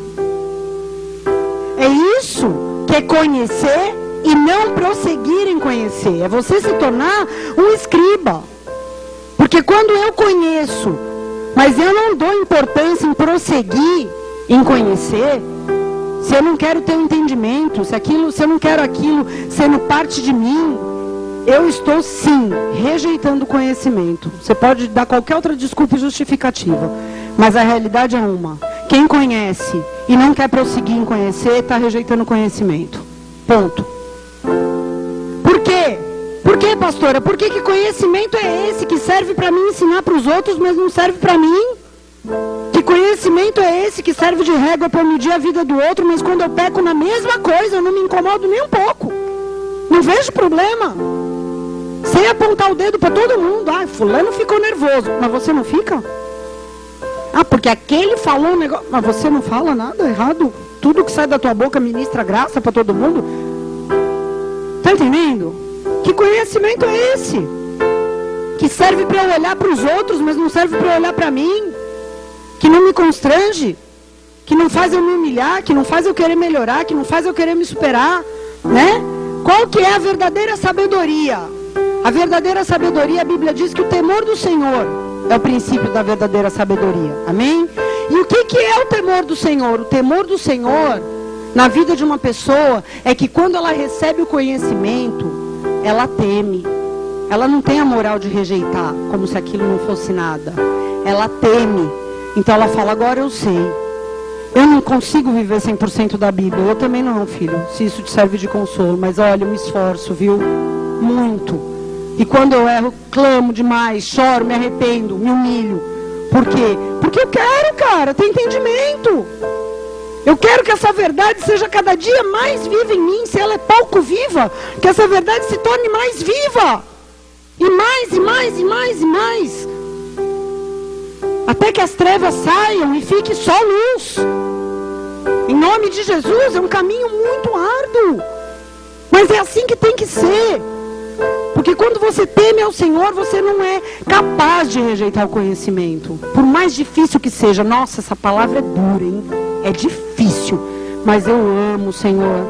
É isso que é conhecer e não prosseguir em conhecer. É você se tornar um escriba. Porque quando eu conheço mas eu não dou importância em prosseguir, em conhecer, se eu não quero ter um entendimento, se, aquilo, se eu não quero aquilo sendo parte de mim, eu estou sim rejeitando conhecimento. Você pode dar qualquer outra desculpa e justificativa, mas a realidade é uma. Quem conhece e não quer prosseguir em conhecer, está rejeitando conhecimento. Ponto. Por quê? Por que, pastora? Por que, que conhecimento é esse que serve para mim ensinar para os outros, mas não serve para mim? Que conhecimento é esse que serve de régua para medir a vida do outro, mas quando eu peco na mesma coisa, eu não me incomodo nem um pouco. Não vejo problema. Sem apontar o dedo para todo mundo. Ah, fulano ficou nervoso. Mas você não fica? Ah, porque aquele falou um negócio. Mas você não fala nada errado? Tudo que sai da tua boca ministra graça para todo mundo? Tá entendendo? Que conhecimento é esse? Que serve para eu olhar para os outros, mas não serve para eu olhar para mim? Que não me constrange? Que não faz eu me humilhar? Que não faz eu querer melhorar? Que não faz eu querer me superar? Né? Qual que é a verdadeira sabedoria? A verdadeira sabedoria, a Bíblia diz que o temor do Senhor é o princípio da verdadeira sabedoria. Amém? E o que, que é o temor do Senhor? O temor do Senhor na vida de uma pessoa é que quando ela recebe o conhecimento, ela teme. Ela não tem a moral de rejeitar, como se aquilo não fosse nada. Ela teme. Então ela fala: agora eu sei. Eu não consigo viver 100% da Bíblia. Eu também não, filho. Se isso te serve de consolo. Mas olha, eu me esforço, viu? Muito. E quando eu erro, clamo demais, choro, me arrependo, me humilho. Por quê? Porque eu quero, cara, ter entendimento. Eu quero que essa verdade seja cada dia mais viva em mim. Se ela é pouco viva, que essa verdade se torne mais viva. E mais, e mais, e mais, e mais. Até que as trevas saiam e fique só luz. Em nome de Jesus, é um caminho muito árduo. Mas é assim que tem que ser. Porque quando você teme ao Senhor, você não é capaz de rejeitar o conhecimento. Por mais difícil que seja. Nossa, essa palavra é dura, hein? É difícil, mas eu amo o Senhor.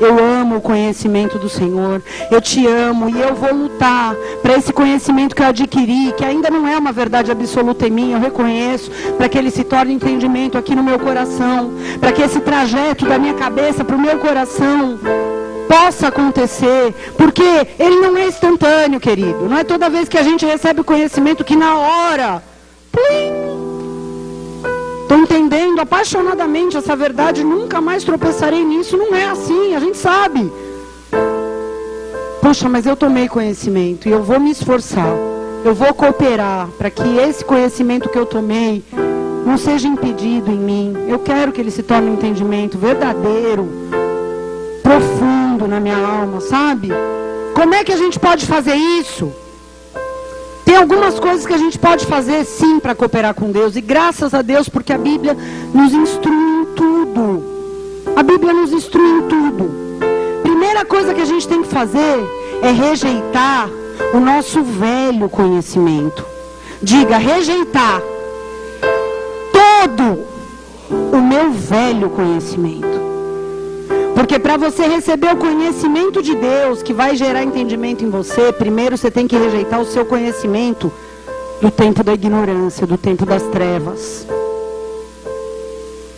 Eu amo o conhecimento do Senhor. Eu te amo e eu vou lutar para esse conhecimento que eu adquiri, que ainda não é uma verdade absoluta em mim, eu reconheço, para que ele se torne entendimento aqui no meu coração, para que esse trajeto da minha cabeça para o meu coração possa acontecer, porque ele não é instantâneo, querido. Não é toda vez que a gente recebe o conhecimento que na hora, Estou entendendo apaixonadamente essa verdade, nunca mais tropeçarei nisso. Não é assim, a gente sabe. Poxa, mas eu tomei conhecimento e eu vou me esforçar. Eu vou cooperar para que esse conhecimento que eu tomei não seja impedido em mim. Eu quero que ele se torne um entendimento verdadeiro, profundo na minha alma, sabe? Como é que a gente pode fazer isso? Tem algumas coisas que a gente pode fazer sim para cooperar com Deus. E graças a Deus, porque a Bíblia nos instrui em tudo. A Bíblia nos instrui em tudo. Primeira coisa que a gente tem que fazer é rejeitar o nosso velho conhecimento. Diga, rejeitar todo o meu velho conhecimento. Porque para você receber o conhecimento de Deus, que vai gerar entendimento em você, primeiro você tem que rejeitar o seu conhecimento do tempo da ignorância, do tempo das trevas.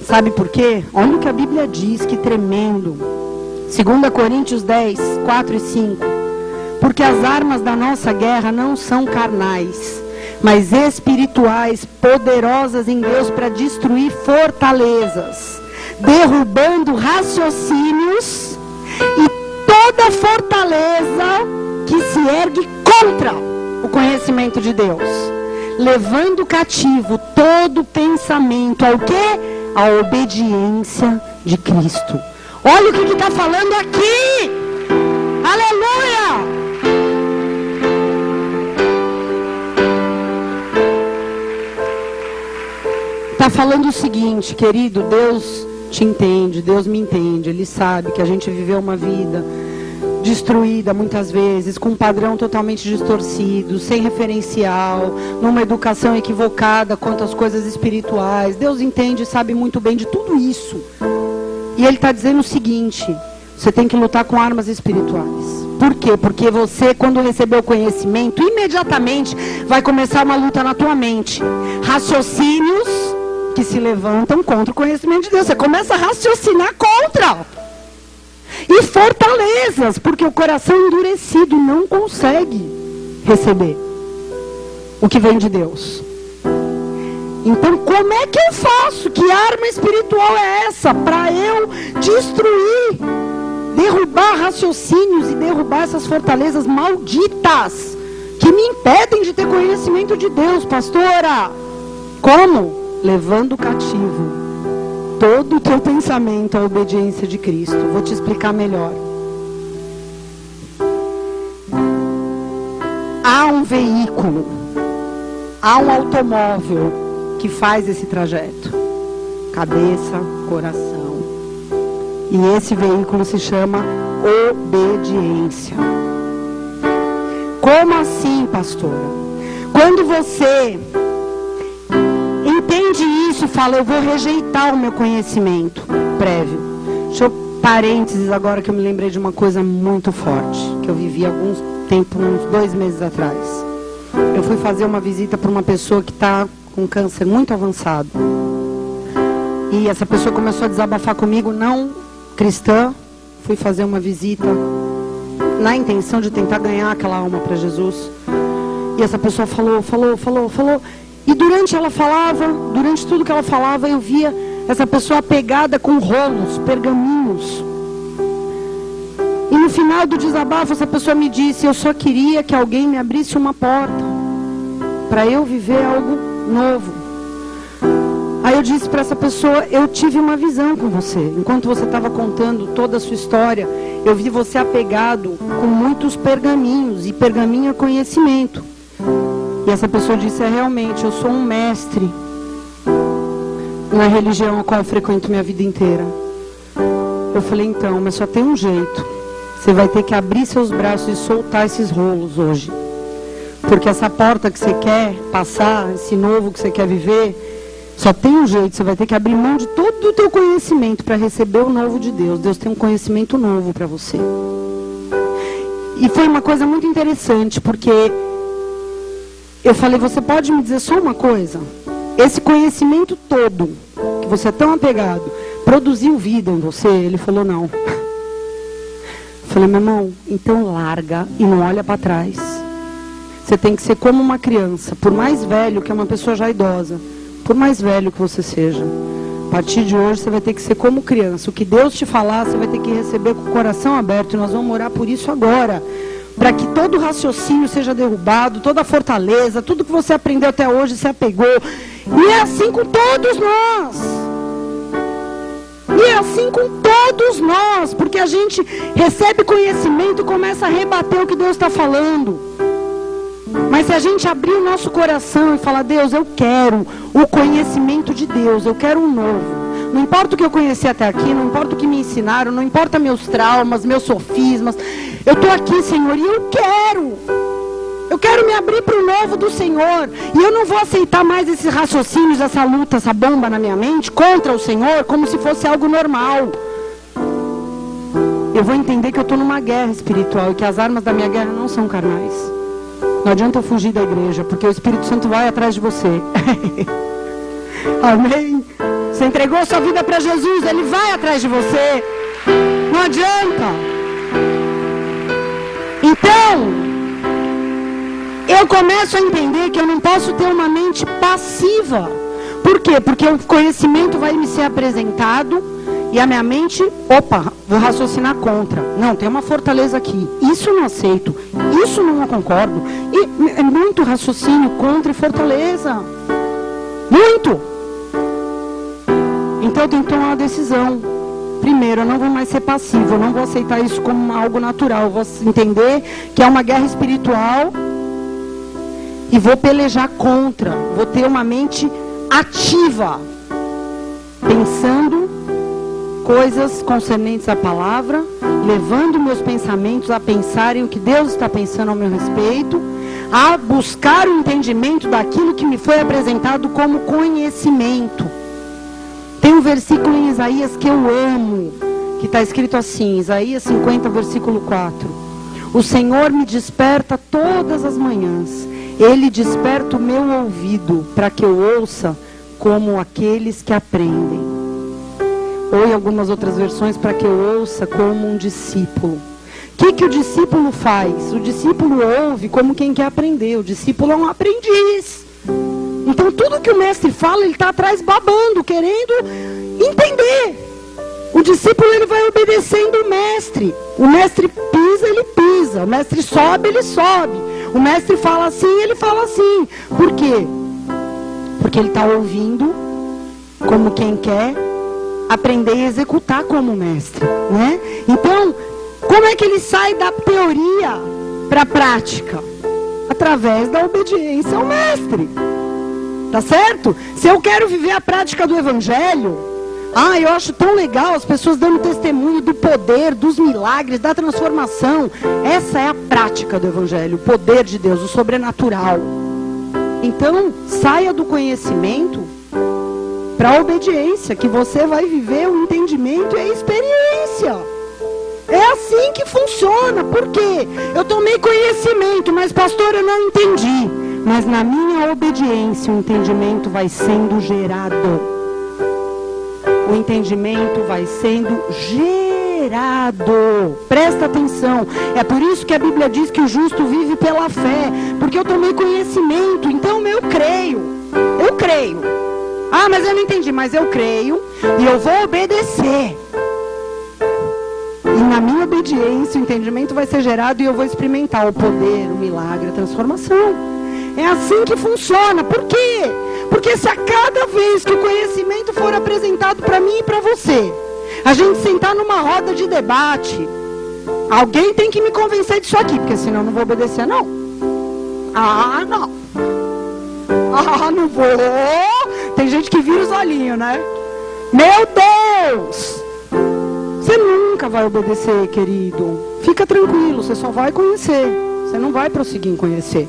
Sabe por quê? Olha o que a Bíblia diz, que tremendo. 2 Coríntios 10, 4 e 5. Porque as armas da nossa guerra não são carnais, mas espirituais, poderosas em Deus para destruir fortalezas derrubando raciocínios e toda fortaleza que se ergue contra o conhecimento de Deus, levando cativo todo pensamento ao que? A obediência de Cristo. Olha o que está falando aqui. Aleluia! Está falando o seguinte, querido, Deus te entende, Deus me entende, Ele sabe que a gente viveu uma vida destruída muitas vezes, com um padrão totalmente distorcido, sem referencial, numa educação equivocada quanto às coisas espirituais. Deus entende e sabe muito bem de tudo isso. E Ele está dizendo o seguinte: você tem que lutar com armas espirituais. Por quê? Porque você, quando receber o conhecimento, imediatamente vai começar uma luta na tua mente. Raciocínios que se levantam contra o conhecimento de Deus. Você começa a raciocinar contra. E fortalezas, porque o coração endurecido não consegue receber o que vem de Deus. Então, como é que eu faço? Que arma espiritual é essa para eu destruir, derrubar raciocínios e derrubar essas fortalezas malditas que me impedem de ter conhecimento de Deus, pastora? Como? Levando cativo todo o teu pensamento à obediência de Cristo. Vou te explicar melhor. Há um veículo, há um automóvel que faz esse trajeto: cabeça, coração. E esse veículo se chama obediência. Como assim, pastora? Quando você entende isso fala, eu vou rejeitar o meu conhecimento prévio. Deixa eu, parênteses agora que eu me lembrei de uma coisa muito forte, que eu vivi alguns tempo, uns dois meses atrás. Eu fui fazer uma visita para uma pessoa que está com câncer muito avançado. E essa pessoa começou a desabafar comigo, não cristã. Fui fazer uma visita na intenção de tentar ganhar aquela alma para Jesus. E essa pessoa falou, falou, falou, falou. E durante ela falava, durante tudo que ela falava, eu via essa pessoa pegada com rolos, pergaminhos. E no final do desabafo, essa pessoa me disse: Eu só queria que alguém me abrisse uma porta para eu viver algo novo. Aí eu disse para essa pessoa: Eu tive uma visão com você. Enquanto você estava contando toda a sua história, eu vi você apegado com muitos pergaminhos, e pergaminho é conhecimento. E essa pessoa disse: é realmente, eu sou um mestre na religião a qual eu frequento minha vida inteira. Eu falei: então, mas só tem um jeito. Você vai ter que abrir seus braços e soltar esses rolos hoje. Porque essa porta que você quer passar, esse novo que você quer viver, só tem um jeito. Você vai ter que abrir mão de todo o teu conhecimento para receber o novo de Deus. Deus tem um conhecimento novo para você. E foi uma coisa muito interessante, porque eu falei, você pode me dizer só uma coisa? Esse conhecimento todo, que você é tão apegado, produziu vida em você? Ele falou, não. Eu falei, meu irmão, então larga e não olha para trás. Você tem que ser como uma criança, por mais velho que é uma pessoa já idosa, por mais velho que você seja. A partir de hoje você vai ter que ser como criança. O que Deus te falar, você vai ter que receber com o coração aberto. E nós vamos orar por isso agora para que todo raciocínio seja derrubado, toda fortaleza, tudo que você aprendeu até hoje se apegou. E é assim com todos nós. E é assim com todos nós, porque a gente recebe conhecimento, começa a rebater o que Deus está falando. Mas se a gente abrir o nosso coração e falar, Deus, eu quero o conhecimento de Deus, eu quero um novo. Não importa o que eu conheci até aqui, não importa o que me ensinaram, não importa meus traumas, meus sofismas. Eu estou aqui, Senhor, e eu quero. Eu quero me abrir para o novo do Senhor. E eu não vou aceitar mais esses raciocínios, essa luta, essa bomba na minha mente contra o Senhor como se fosse algo normal. Eu vou entender que eu estou numa guerra espiritual e que as armas da minha guerra não são carnais. Não adianta eu fugir da igreja, porque o Espírito Santo vai atrás de você. Amém? Você entregou sua vida para Jesus, ele vai atrás de você. Não adianta. Então, eu começo a entender que eu não posso ter uma mente passiva. Por quê? Porque o conhecimento vai me ser apresentado e a minha mente, opa, vou raciocinar contra. Não, tem uma fortaleza aqui. Isso não aceito. Isso não concordo. E é muito raciocínio contra e fortaleza. Muito. Então eu tenho que tomar uma decisão. Primeiro, eu não vou mais ser passivo, eu não vou aceitar isso como algo natural. Eu vou entender que é uma guerra espiritual e vou pelejar contra. Vou ter uma mente ativa, pensando coisas concernentes à palavra, levando meus pensamentos a pensarem o que Deus está pensando ao meu respeito, a buscar o entendimento daquilo que me foi apresentado como conhecimento. Um versículo em Isaías que eu amo, que está escrito assim, Isaías 50, versículo 4. O Senhor me desperta todas as manhãs, Ele desperta o meu ouvido para que eu ouça como aqueles que aprendem. Ou em algumas outras versões, para que eu ouça como um discípulo. O que, que o discípulo faz? O discípulo ouve como quem quer aprender. O discípulo é um aprendiz. Então tudo que o mestre fala, ele está atrás babando, querendo entender. O discípulo ele vai obedecendo o mestre. O mestre pisa, ele pisa. O mestre sobe, ele sobe. O mestre fala assim, ele fala assim. Por quê? Porque ele está ouvindo como quem quer aprender e executar como mestre, né? Então, como é que ele sai da teoria para a prática? Através da obediência ao mestre. Tá certo? Se eu quero viver a prática do evangelho, ah, eu acho tão legal as pessoas dando testemunho do poder, dos milagres, da transformação. Essa é a prática do evangelho, o poder de Deus, o sobrenatural. Então, saia do conhecimento para a obediência, que você vai viver o entendimento e a experiência. É assim que funciona. Por quê? Eu tomei conhecimento, mas pastor, eu não entendi. Mas na minha obediência o entendimento vai sendo gerado. O entendimento vai sendo gerado. Presta atenção. É por isso que a Bíblia diz que o justo vive pela fé. Porque eu tomei conhecimento, então eu creio. Eu creio. Ah, mas eu não entendi, mas eu creio e eu vou obedecer. E na minha obediência o entendimento vai ser gerado e eu vou experimentar o poder, o milagre, a transformação. É assim que funciona. Por quê? Porque se a cada vez que o conhecimento for apresentado para mim e para você, a gente sentar numa roda de debate, alguém tem que me convencer disso aqui, porque senão eu não vou obedecer, não. Ah, não. Ah, não vou. Tem gente que vira os olhinhos, né? Meu Deus! Você nunca vai obedecer, querido. Fica tranquilo, você só vai conhecer. Você não vai prosseguir em conhecer.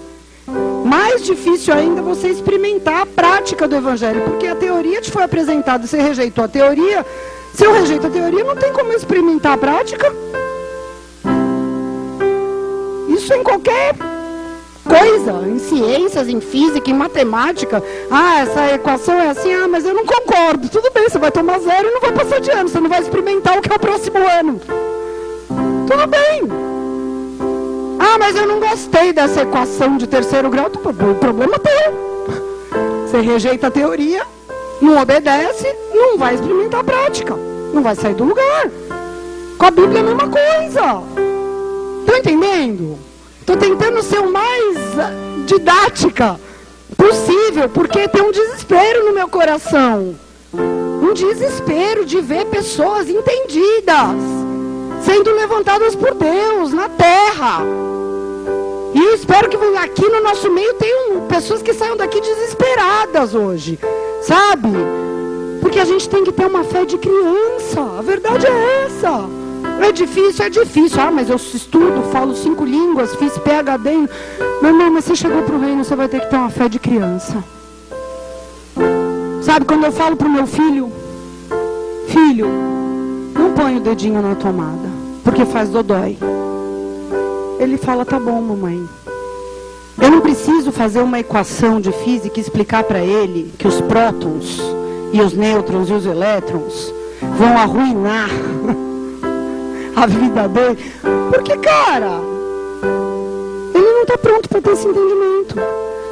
Mais difícil ainda você experimentar a prática do evangelho, porque a teoria te foi apresentada, você rejeitou a teoria. Se eu rejeito a teoria, não tem como experimentar a prática. Isso em qualquer coisa, em ciências, em física, em matemática. Ah, essa equação é assim, ah, mas eu não concordo. Tudo bem, você vai tomar zero e não vai passar de ano, você não vai experimentar o que é o próximo ano. Tudo bem. Ah, mas eu não gostei dessa equação de terceiro grau. O problema é teu. Você rejeita a teoria, não obedece, não vai experimentar a prática. Não vai sair do lugar. Com a Bíblia é a mesma coisa. Estão entendendo? Estou tentando ser o mais ah, didática possível, porque tem um desespero no meu coração. Um desespero de ver pessoas entendidas sendo levantadas por Deus na terra. E eu espero que aqui no nosso meio tenham pessoas que saiam daqui desesperadas hoje, sabe? Porque a gente tem que ter uma fé de criança. A verdade é essa. É difícil, é difícil. Ah, mas eu estudo, falo cinco línguas, fiz PHD. Meu irmão, mas você chegou para o reino, você vai ter que ter uma fé de criança. Sabe, quando eu falo para o meu filho, filho, não põe o dedinho na tomada, porque faz dodói. Ele fala, tá bom, mamãe. Eu não preciso fazer uma equação de física e explicar para ele que os prótons e os nêutrons e os elétrons vão arruinar a vida dele. Porque, cara, ele não está pronto para ter esse entendimento.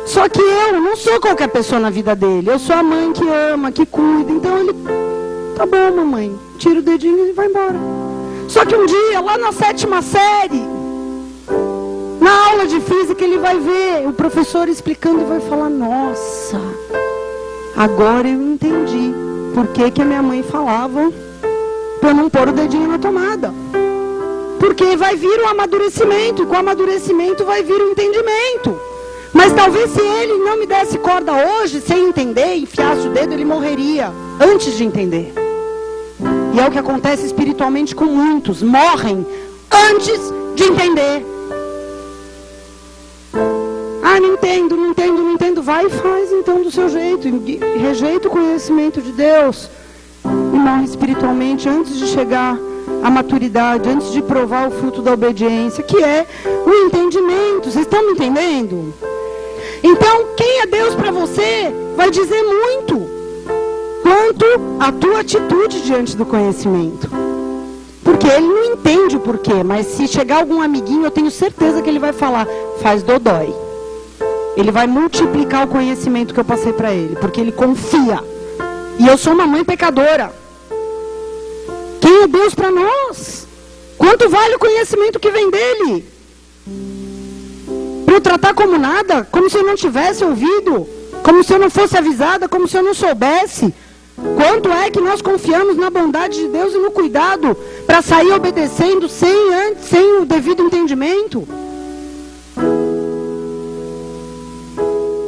Só que eu não sou qualquer pessoa na vida dele. Eu sou a mãe que ama, que cuida. Então ele, tá bom, mamãe, tira o dedinho e vai embora. Só que um dia, lá na sétima série, na aula de física, ele vai ver o professor explicando e vai falar: Nossa, agora eu entendi por que, que a minha mãe falava para não pôr o dedinho na tomada. Porque vai vir o amadurecimento, e com o amadurecimento vai vir o entendimento. Mas talvez se ele não me desse corda hoje, sem entender, enfiasse o dedo, ele morreria antes de entender. E é o que acontece espiritualmente com muitos, morrem antes de entender. Ah, não entendo, não entendo, não entendo. Vai e faz então do seu jeito. Rejeita o conhecimento de Deus e morre espiritualmente antes de chegar à maturidade, antes de provar o fruto da obediência, que é o entendimento. Vocês estão me entendendo? Então, quem é Deus para você vai dizer muito quanto a tua atitude diante do conhecimento. Porque ele não entende o porquê, mas se chegar algum amiguinho, eu tenho certeza que ele vai falar: faz dodói. Ele vai multiplicar o conhecimento que eu passei para ele, porque ele confia. E eu sou uma mãe pecadora. Quem é Deus para nós? Quanto vale o conhecimento que vem dele? Para eu tratar como nada, como se eu não tivesse ouvido, como se eu não fosse avisada, como se eu não soubesse. Quanto é que nós confiamos na bondade de Deus e no cuidado para sair obedecendo sem, sem o devido entendimento?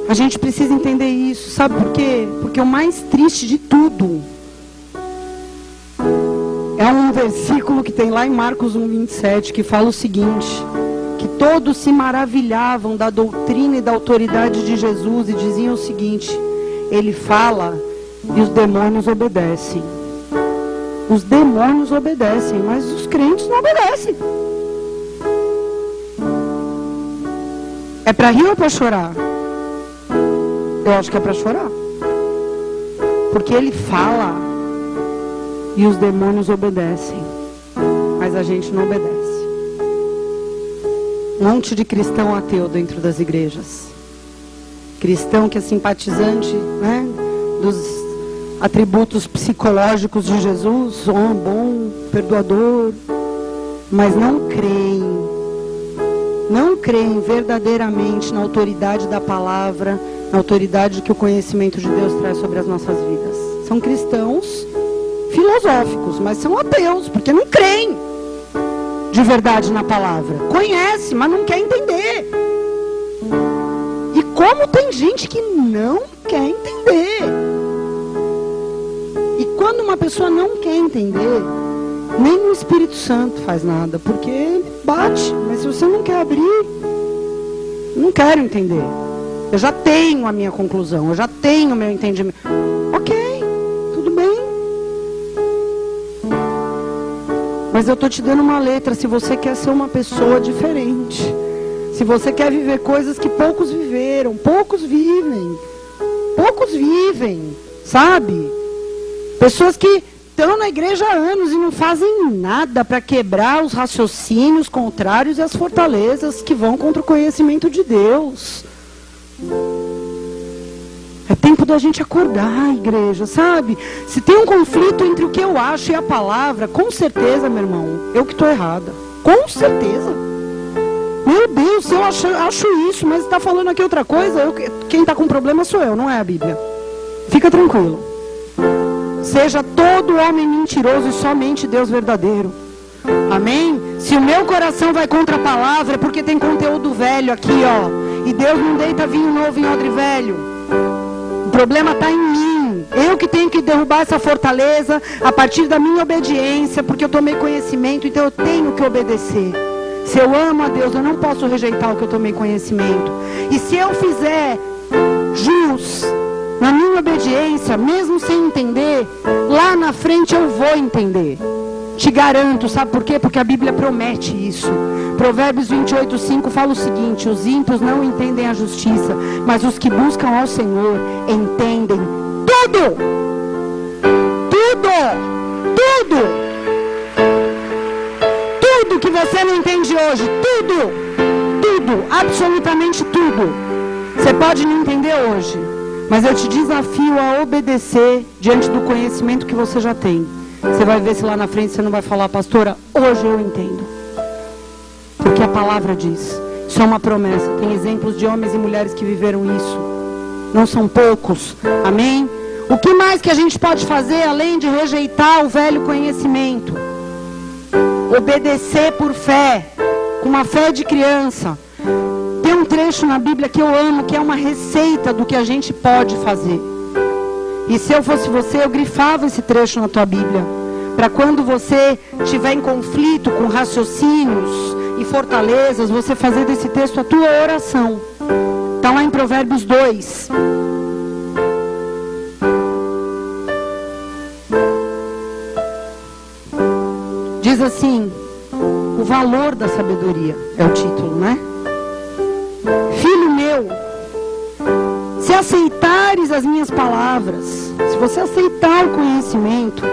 A gente precisa entender isso, sabe por quê? Porque o mais triste de tudo é um versículo que tem lá em Marcos 1:27 que fala o seguinte: que todos se maravilhavam da doutrina e da autoridade de Jesus e diziam o seguinte: ele fala e os demônios obedecem. Os demônios obedecem, mas os crentes não obedecem. É para rir ou para chorar? Eu acho que é para chorar. Porque ele fala e os demônios obedecem, mas a gente não obedece. Um monte de cristão ateu dentro das igrejas. Cristão que é simpatizante né, dos atributos psicológicos de Jesus, oh, bom, perdoador, mas não creem, não creem verdadeiramente na autoridade da palavra na autoridade que o conhecimento de Deus traz sobre as nossas vidas. São cristãos filosóficos, mas são ateus, porque não creem de verdade na palavra. Conhece, mas não quer entender. E como tem gente que não quer entender. E quando uma pessoa não quer entender, nem o Espírito Santo faz nada, porque bate. Mas se você não quer abrir, não quero entender. Eu já tenho a minha conclusão, eu já tenho o meu entendimento. Ok, tudo bem. Mas eu estou te dando uma letra se você quer ser uma pessoa diferente. Se você quer viver coisas que poucos viveram, poucos vivem. Poucos vivem, sabe? Pessoas que estão na igreja há anos e não fazem nada para quebrar os raciocínios contrários e as fortalezas que vão contra o conhecimento de Deus. É tempo da gente acordar, igreja, sabe? Se tem um conflito entre o que eu acho e a palavra, com certeza, meu irmão, eu que estou errada. Com certeza. Meu Deus, eu acho, acho isso, mas está falando aqui outra coisa, eu, quem está com problema sou eu, não é a Bíblia. Fica tranquilo. Seja todo homem mentiroso e somente Deus verdadeiro. Amém? teu coração vai contra a palavra, é porque tem conteúdo velho aqui, ó. E Deus não deita vinho novo em odre velho. O problema está em mim. Eu que tenho que derrubar essa fortaleza a partir da minha obediência, porque eu tomei conhecimento, então eu tenho que obedecer. Se eu amo a Deus, eu não posso rejeitar o que eu tomei conhecimento. E se eu fizer jus na minha obediência, mesmo sem entender, lá na frente eu vou entender. Te garanto, sabe por quê? Porque a Bíblia promete isso. Provérbios 28, 5 fala o seguinte: Os ímpios não entendem a justiça, mas os que buscam ao Senhor entendem tudo. Tudo. Tudo tudo que você não entende hoje, tudo, tudo, absolutamente tudo. Você pode não entender hoje, mas eu te desafio a obedecer diante do conhecimento que você já tem. Você vai ver se lá na frente você não vai falar, pastora, hoje eu entendo. Porque a palavra diz. Isso é uma promessa. Tem exemplos de homens e mulheres que viveram isso. Não são poucos. Amém? O que mais que a gente pode fazer além de rejeitar o velho conhecimento? obedecer por fé, com uma fé de criança. Tem um trecho na Bíblia que eu amo, que é uma receita do que a gente pode fazer. E se eu fosse você, eu grifava esse trecho na tua Bíblia. Para quando você estiver em conflito com raciocínios e fortalezas, você fazer desse texto a tua oração. Está lá em Provérbios 2. Diz assim: o valor da sabedoria é o título, né? Filho meu, se aceitares as minhas palavras, se você aceitar o conhecimento,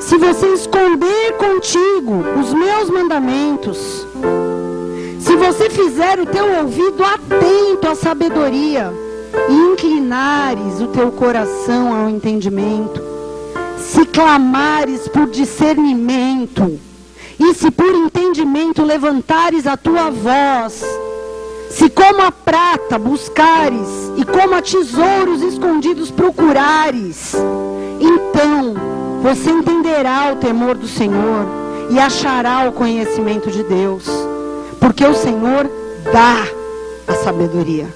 se você esconder contigo os meus mandamentos, se você fizer o teu ouvido atento à sabedoria e inclinares o teu coração ao entendimento, se clamares por discernimento, e se por entendimento levantares a tua voz, se como a prata buscares e como a tesouros escondidos procurares, então você entenderá o temor do Senhor e achará o conhecimento de Deus, porque o Senhor dá a sabedoria,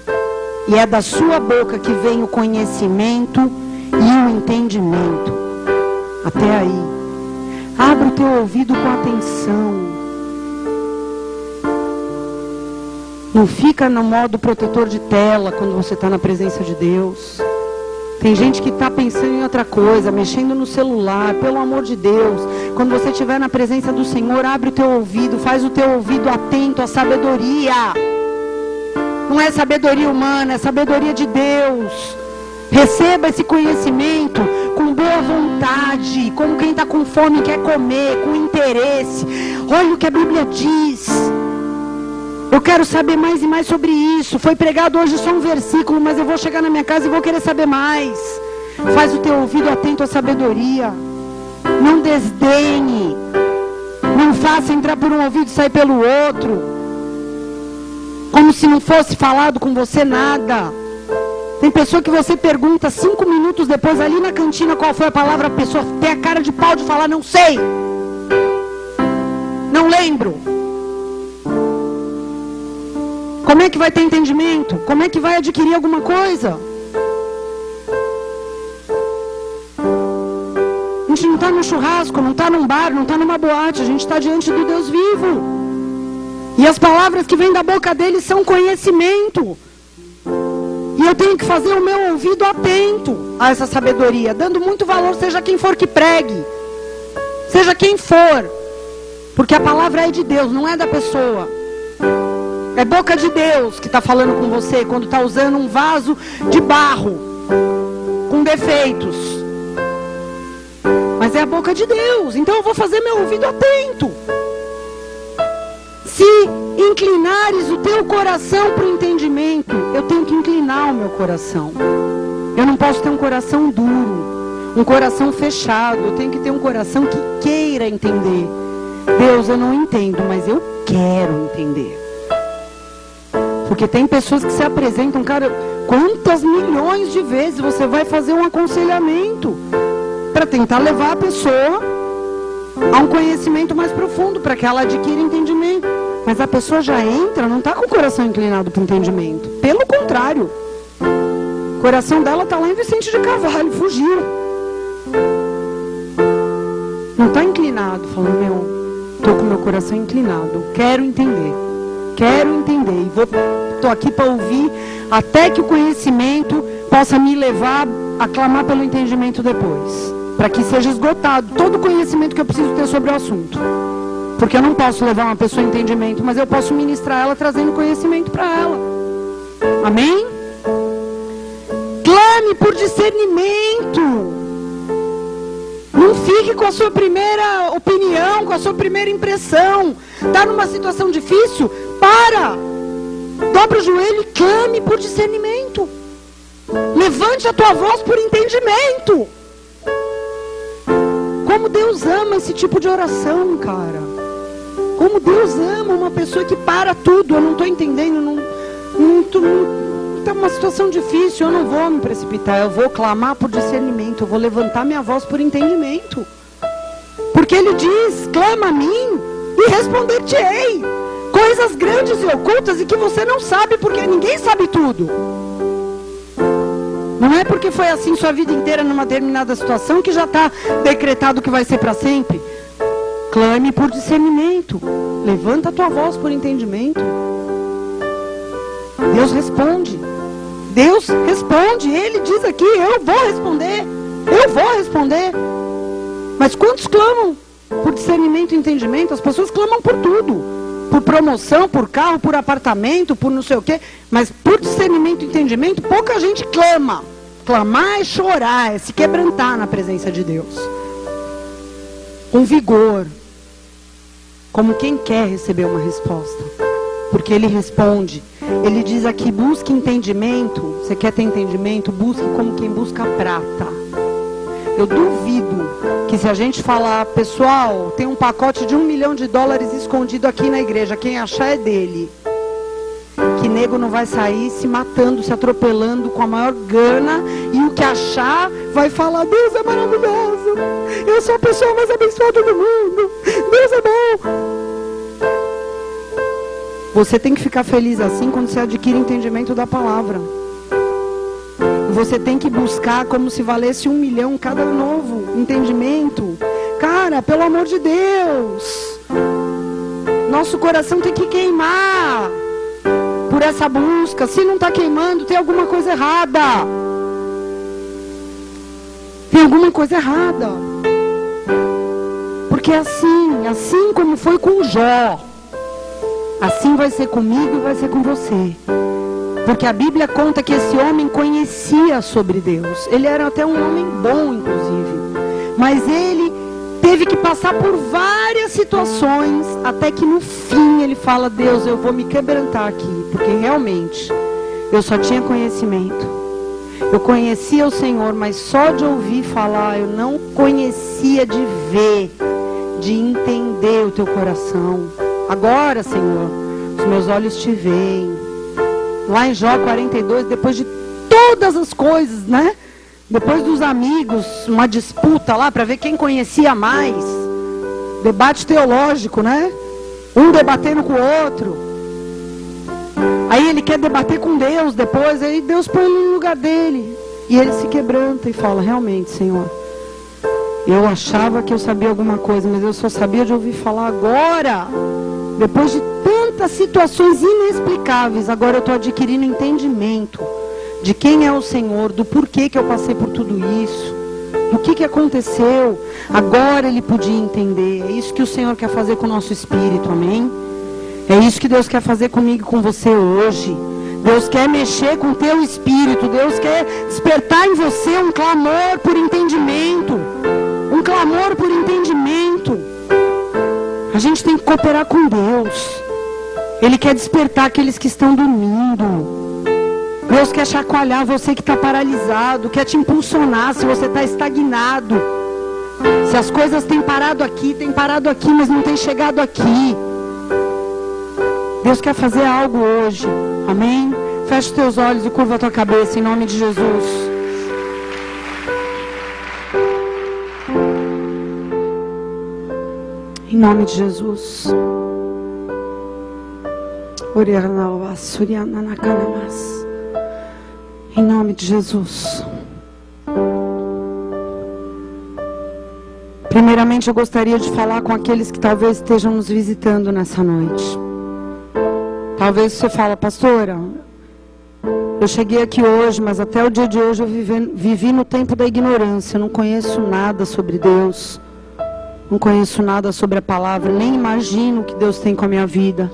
e é da sua boca que vem o conhecimento e o entendimento. Até aí. Abra o teu ouvido com atenção. Não fica no modo protetor de tela quando você está na presença de Deus. Tem gente que está pensando em outra coisa, mexendo no celular, pelo amor de Deus. Quando você estiver na presença do Senhor, abre o teu ouvido, faz o teu ouvido atento à sabedoria. Não é sabedoria humana, é sabedoria de Deus. Receba esse conhecimento com boa vontade, como quem está com fome quer comer, com interesse. Olha o que a Bíblia diz. Eu quero saber mais e mais sobre isso. Foi pregado hoje só um versículo, mas eu vou chegar na minha casa e vou querer saber mais. Faz o teu ouvido atento à sabedoria. Não desdenhe. Não faça entrar por um ouvido e sair pelo outro. Como se não fosse falado com você nada. Tem pessoa que você pergunta cinco minutos depois ali na cantina qual foi a palavra, a pessoa tem a cara de pau de falar, não sei. Não lembro. Como é que vai ter entendimento? Como é que vai adquirir alguma coisa? A gente não está no churrasco, não está num bar, não está numa boate, a gente está diante do Deus vivo. E as palavras que vêm da boca dele são conhecimento. E eu tenho que fazer o meu ouvido atento a essa sabedoria, dando muito valor, seja quem for que pregue, seja quem for, porque a palavra é de Deus, não é da pessoa. É boca de Deus que está falando com você quando está usando um vaso de barro com defeitos. Mas é a boca de Deus, então eu vou fazer meu ouvido atento. Se inclinares o teu coração para o entendimento, eu tenho que inclinar o meu coração. Eu não posso ter um coração duro, um coração fechado. Eu tenho que ter um coração que queira entender. Deus, eu não entendo, mas eu quero entender. Porque tem pessoas que se apresentam, cara, quantas milhões de vezes você vai fazer um aconselhamento para tentar levar a pessoa a um conhecimento mais profundo, para que ela adquira entendimento. Mas a pessoa já entra, não está com o coração inclinado para o entendimento. Pelo contrário. O coração dela está lá em Vicente de Carvalho, fugiu. Não está inclinado, falando, meu, estou com meu coração inclinado, quero entender. Quero entender. E vou, estou aqui para ouvir até que o conhecimento possa me levar a clamar pelo entendimento depois. Para que seja esgotado todo o conhecimento que eu preciso ter sobre o assunto. Porque eu não posso levar uma pessoa a entendimento, mas eu posso ministrar ela trazendo conhecimento para ela. Amém? Clame por discernimento. Não fique com a sua primeira opinião, com a sua primeira impressão. Está numa situação difícil? Para! Dobre o joelho e clame por discernimento. Levante a tua voz por entendimento. Como Deus ama esse tipo de oração, cara. Como Deus ama uma pessoa que para tudo. Eu não estou entendendo. Não, não, está uma situação difícil. Eu não vou me precipitar. Eu vou clamar por discernimento. Eu vou levantar minha voz por entendimento. Porque Ele diz: clama a mim e responder-te-ei. Coisas grandes e ocultas e que você não sabe, porque ninguém sabe tudo. Não é porque foi assim sua vida inteira numa determinada situação que já está decretado que vai ser para sempre. Clame por discernimento. Levanta a tua voz por entendimento. Deus responde. Deus responde. Ele diz aqui: Eu vou responder. Eu vou responder. Mas quantos clamam por discernimento e entendimento? As pessoas clamam por tudo. Por promoção, por carro, por apartamento, por não sei o quê. Mas por discernimento e entendimento, pouca gente clama. Clamar é chorar, é se quebrantar na presença de Deus. Com vigor. Como quem quer receber uma resposta. Porque ele responde. Ele diz aqui: busque entendimento. Você quer ter entendimento? Busque como quem busca prata. Eu duvido que se a gente falar, pessoal, tem um pacote de um milhão de dólares escondido aqui na igreja, quem achar é dele que nego não vai sair se matando, se atropelando com a maior gana e o que achar vai falar: Deus é maravilhoso, eu sou a pessoa mais abençoada do mundo, Deus é bom. Você tem que ficar feliz assim quando você adquire entendimento da palavra. Você tem que buscar como se valesse um milhão cada novo entendimento. Cara, pelo amor de Deus. Nosso coração tem que queimar por essa busca. Se não está queimando, tem alguma coisa errada. Tem alguma coisa errada. Porque é assim, assim como foi com Jó, assim vai ser comigo e vai ser com você. Porque a Bíblia conta que esse homem conhecia sobre Deus. Ele era até um homem bom, inclusive. Mas ele teve que passar por várias situações até que no fim ele fala: Deus, eu vou me quebrantar aqui, porque realmente eu só tinha conhecimento. Eu conhecia o Senhor, mas só de ouvir falar, eu não conhecia de ver, de entender o teu coração. Agora, Senhor, os meus olhos te veem. Lá em Jó 42, depois de todas as coisas, né? Depois dos amigos, uma disputa lá para ver quem conhecia mais. Debate teológico, né? Um debatendo com o outro. Aí ele quer debater com Deus depois, aí Deus põe ele no lugar dele. E ele se quebranta e fala: Realmente, Senhor, eu achava que eu sabia alguma coisa, mas eu só sabia de ouvir falar agora. Depois de tantas situações inexplicáveis, agora eu estou adquirindo entendimento de quem é o Senhor, do porquê que eu passei por tudo isso, do que, que aconteceu. Agora ele podia entender. É isso que o Senhor quer fazer com o nosso espírito, amém? É isso que Deus quer fazer comigo e com você hoje. Deus quer mexer com o teu espírito. Deus quer despertar em você um clamor por entendimento. Um clamor por entendimento. A gente tem que cooperar com Deus. Ele quer despertar aqueles que estão dormindo. Deus quer chacoalhar você que está paralisado, quer te impulsionar se você está estagnado. Se as coisas têm parado aqui, têm parado aqui, mas não têm chegado aqui. Deus quer fazer algo hoje. Amém? Feche os teus olhos e curva a tua cabeça em nome de Jesus. Em nome de Jesus. Em nome de Jesus. Primeiramente, eu gostaria de falar com aqueles que talvez estejam nos visitando nessa noite. Talvez você fale, pastora, eu cheguei aqui hoje, mas até o dia de hoje eu vivi, no tempo da ignorância. Eu não conheço nada sobre Deus. Não conheço nada sobre a palavra. Nem imagino o que Deus tem com a minha vida.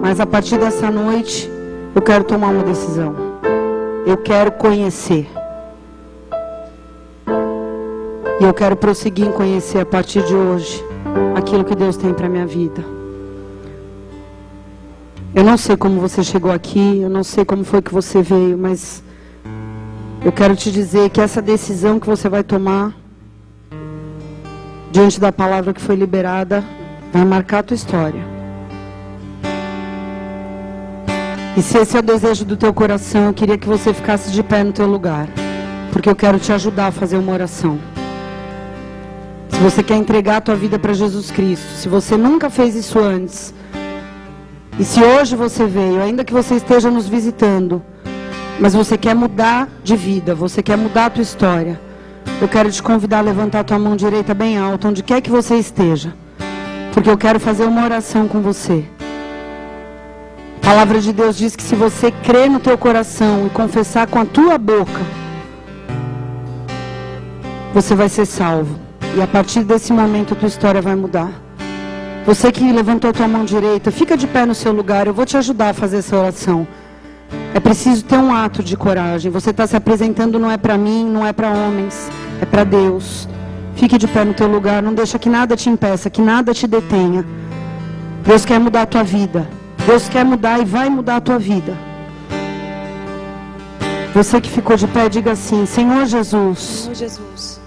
Mas a partir dessa noite, eu quero tomar uma decisão. Eu quero conhecer. E eu quero prosseguir em conhecer a partir de hoje aquilo que Deus tem para minha vida. Eu não sei como você chegou aqui, eu não sei como foi que você veio, mas eu quero te dizer que essa decisão que você vai tomar diante da palavra que foi liberada vai marcar a tua história. E se esse é o desejo do teu coração, eu queria que você ficasse de pé no teu lugar, porque eu quero te ajudar a fazer uma oração você quer entregar a tua vida para Jesus Cristo, se você nunca fez isso antes, e se hoje você veio, ainda que você esteja nos visitando, mas você quer mudar de vida, você quer mudar a tua história, eu quero te convidar a levantar a tua mão direita bem alta, onde quer que você esteja, porque eu quero fazer uma oração com você. A palavra de Deus diz que se você crer no teu coração e confessar com a tua boca, você vai ser salvo. E a partir desse momento a tua história vai mudar. Você que levantou a tua mão direita, fica de pé no seu lugar, eu vou te ajudar a fazer essa oração. É preciso ter um ato de coragem. Você está se apresentando não é para mim, não é para homens, é para Deus. Fique de pé no teu lugar, não deixa que nada te impeça, que nada te detenha. Deus quer mudar a tua vida. Deus quer mudar e vai mudar a tua vida. Você que ficou de pé, diga assim: Senhor Jesus. Senhor Jesus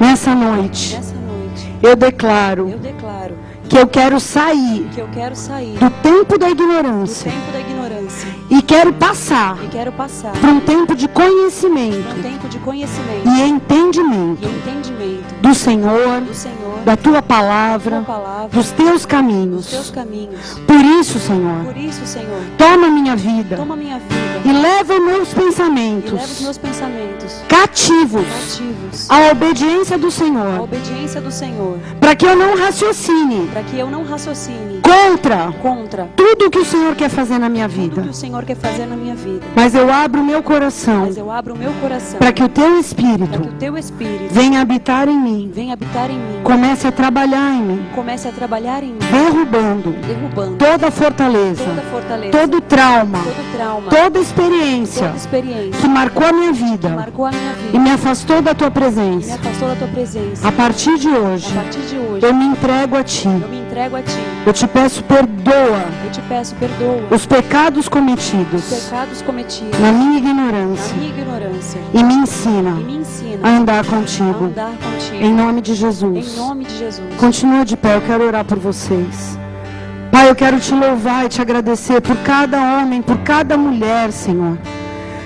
Nessa noite, Nessa noite eu, declaro eu declaro, que eu quero sair, que eu quero sair do tempo da ignorância, tempo da ignorância e quero passar, e quero passar para um tempo de conhecimento, um tempo de conhecimento e entendimento, e entendimento do, Senhor, do Senhor, da tua palavra, tua palavra dos teus caminhos. Dos teus caminhos. Por isso, Senhor, Por isso, Senhor, toma minha vida, toma minha vida e leva os meus pensamentos, meus pensamentos. Cativos, cativos. à obediência do Senhor, à obediência do Senhor, para que eu não raciocine, para que eu não raciocine contra, contra tudo que o Senhor quer fazer na minha vida. Tudo que o Senhor quer fazer na minha vida. Mas eu abro o meu coração, Mas eu abro meu coração, para que o teu espírito, que o teu espírito venha habitar em mim, venha habitar em mim, comece a trabalhar em mim, comece a trabalhar em mim, derrubando, derrubando toda fortaleza, toda fortaleza, todo trauma, todo trauma, toda experiência, toda experiência que marcou a minha vida, marcou a minha vida e me afastou da tua me presença. afastou da tua presença. A partir de hoje, A partir de hoje, eu me entrego a ti. eu me entrego a ti. Eu te peço perdoa Eu te peço perdoa os pecados os cometidos pecados cometidos na minha na ignorância minha ignorância e me ensina e me ensina a andar a contigo. andar contigo. Em nome de Em Jesus. nome de Jesus. Continua de pé, eu quero orar por vocês. Pai, eu quero te louvar e te agradecer por cada homem, por cada mulher, Senhor.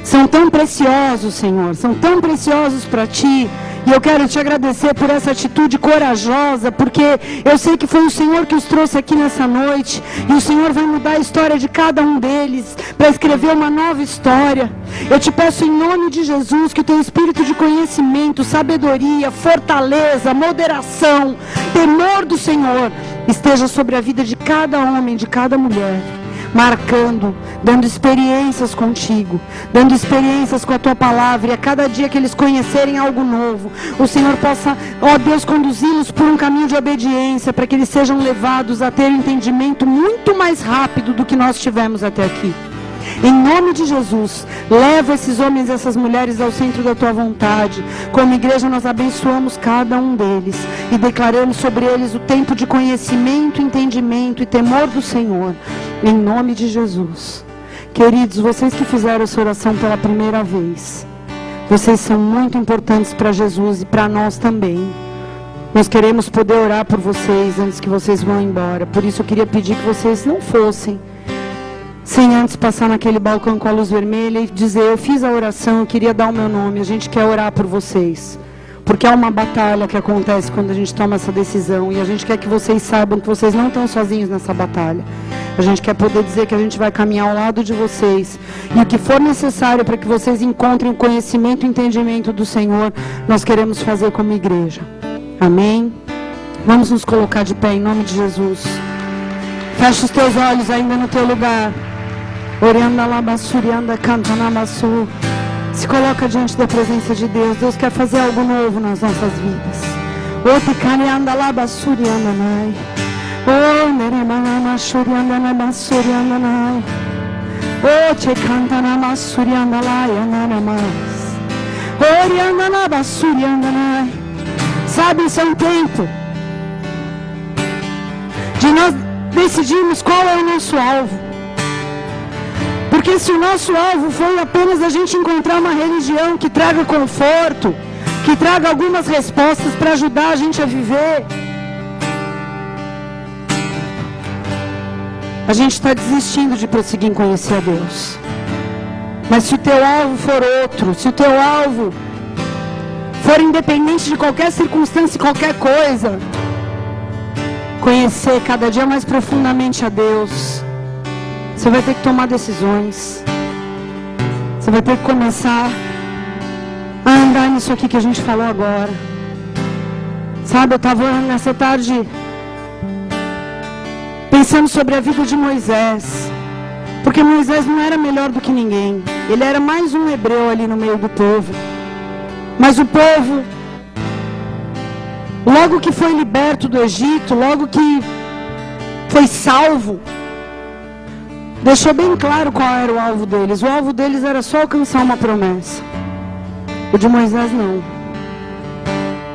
São tão preciosos, Senhor, são tão preciosos para ti. E eu quero te agradecer por essa atitude corajosa, porque eu sei que foi o Senhor que os trouxe aqui nessa noite. E o Senhor vai mudar a história de cada um deles para escrever uma nova história. Eu te peço em nome de Jesus que o teu espírito de conhecimento, sabedoria, fortaleza, moderação, temor do Senhor esteja sobre a vida de cada homem, de cada mulher marcando, dando experiências contigo, dando experiências com a tua palavra, e a cada dia que eles conhecerem algo novo, o Senhor possa, ó Deus, conduzi-los por um caminho de obediência, para que eles sejam levados a ter entendimento muito mais rápido do que nós tivemos até aqui. Em nome de Jesus, leva esses homens e essas mulheres ao centro da tua vontade. Como igreja, nós abençoamos cada um deles e declaramos sobre eles o tempo de conhecimento, entendimento e temor do Senhor. Em nome de Jesus. Queridos, vocês que fizeram essa oração pela primeira vez, vocês são muito importantes para Jesus e para nós também. Nós queremos poder orar por vocês antes que vocês vão embora. Por isso eu queria pedir que vocês não fossem sem antes passar naquele balcão com a luz vermelha e dizer: Eu fiz a oração, eu queria dar o meu nome, a gente quer orar por vocês. Porque é uma batalha que acontece quando a gente toma essa decisão e a gente quer que vocês saibam que vocês não estão sozinhos nessa batalha. A gente quer poder dizer que a gente vai caminhar ao lado de vocês. E o que for necessário para que vocês encontrem o conhecimento e entendimento do Senhor, nós queremos fazer como igreja. Amém? Vamos nos colocar de pé em nome de Jesus. Fecha os teus olhos ainda no teu lugar. Orianda labassurianda canta namassu. Se coloca diante da presença de Deus. Deus quer fazer algo novo nas nossas vidas. Oticarianda labassurianda nai. Oh, neremanama shurianda nabassurianda nai. Oh, te canta namassurianda laia nanamas. Orianda nabassurianda nai. Sabe, isso é um tempo de nós decidirmos qual é o nosso alvo. Porque se o nosso alvo foi apenas a gente encontrar uma religião que traga conforto, que traga algumas respostas para ajudar a gente a viver, a gente está desistindo de prosseguir em conhecer a Deus. Mas se o teu alvo for outro, se o teu alvo for independente de qualquer circunstância e qualquer coisa, conhecer cada dia mais profundamente a Deus, você vai ter que tomar decisões. Você vai ter que começar a andar nisso aqui que a gente falou agora. Sabe, eu estava nessa tarde pensando sobre a vida de Moisés. Porque Moisés não era melhor do que ninguém. Ele era mais um hebreu ali no meio do povo. Mas o povo, logo que foi liberto do Egito, logo que foi salvo, deixou bem claro qual era o alvo deles. O alvo deles era só alcançar uma promessa. O de Moisés não.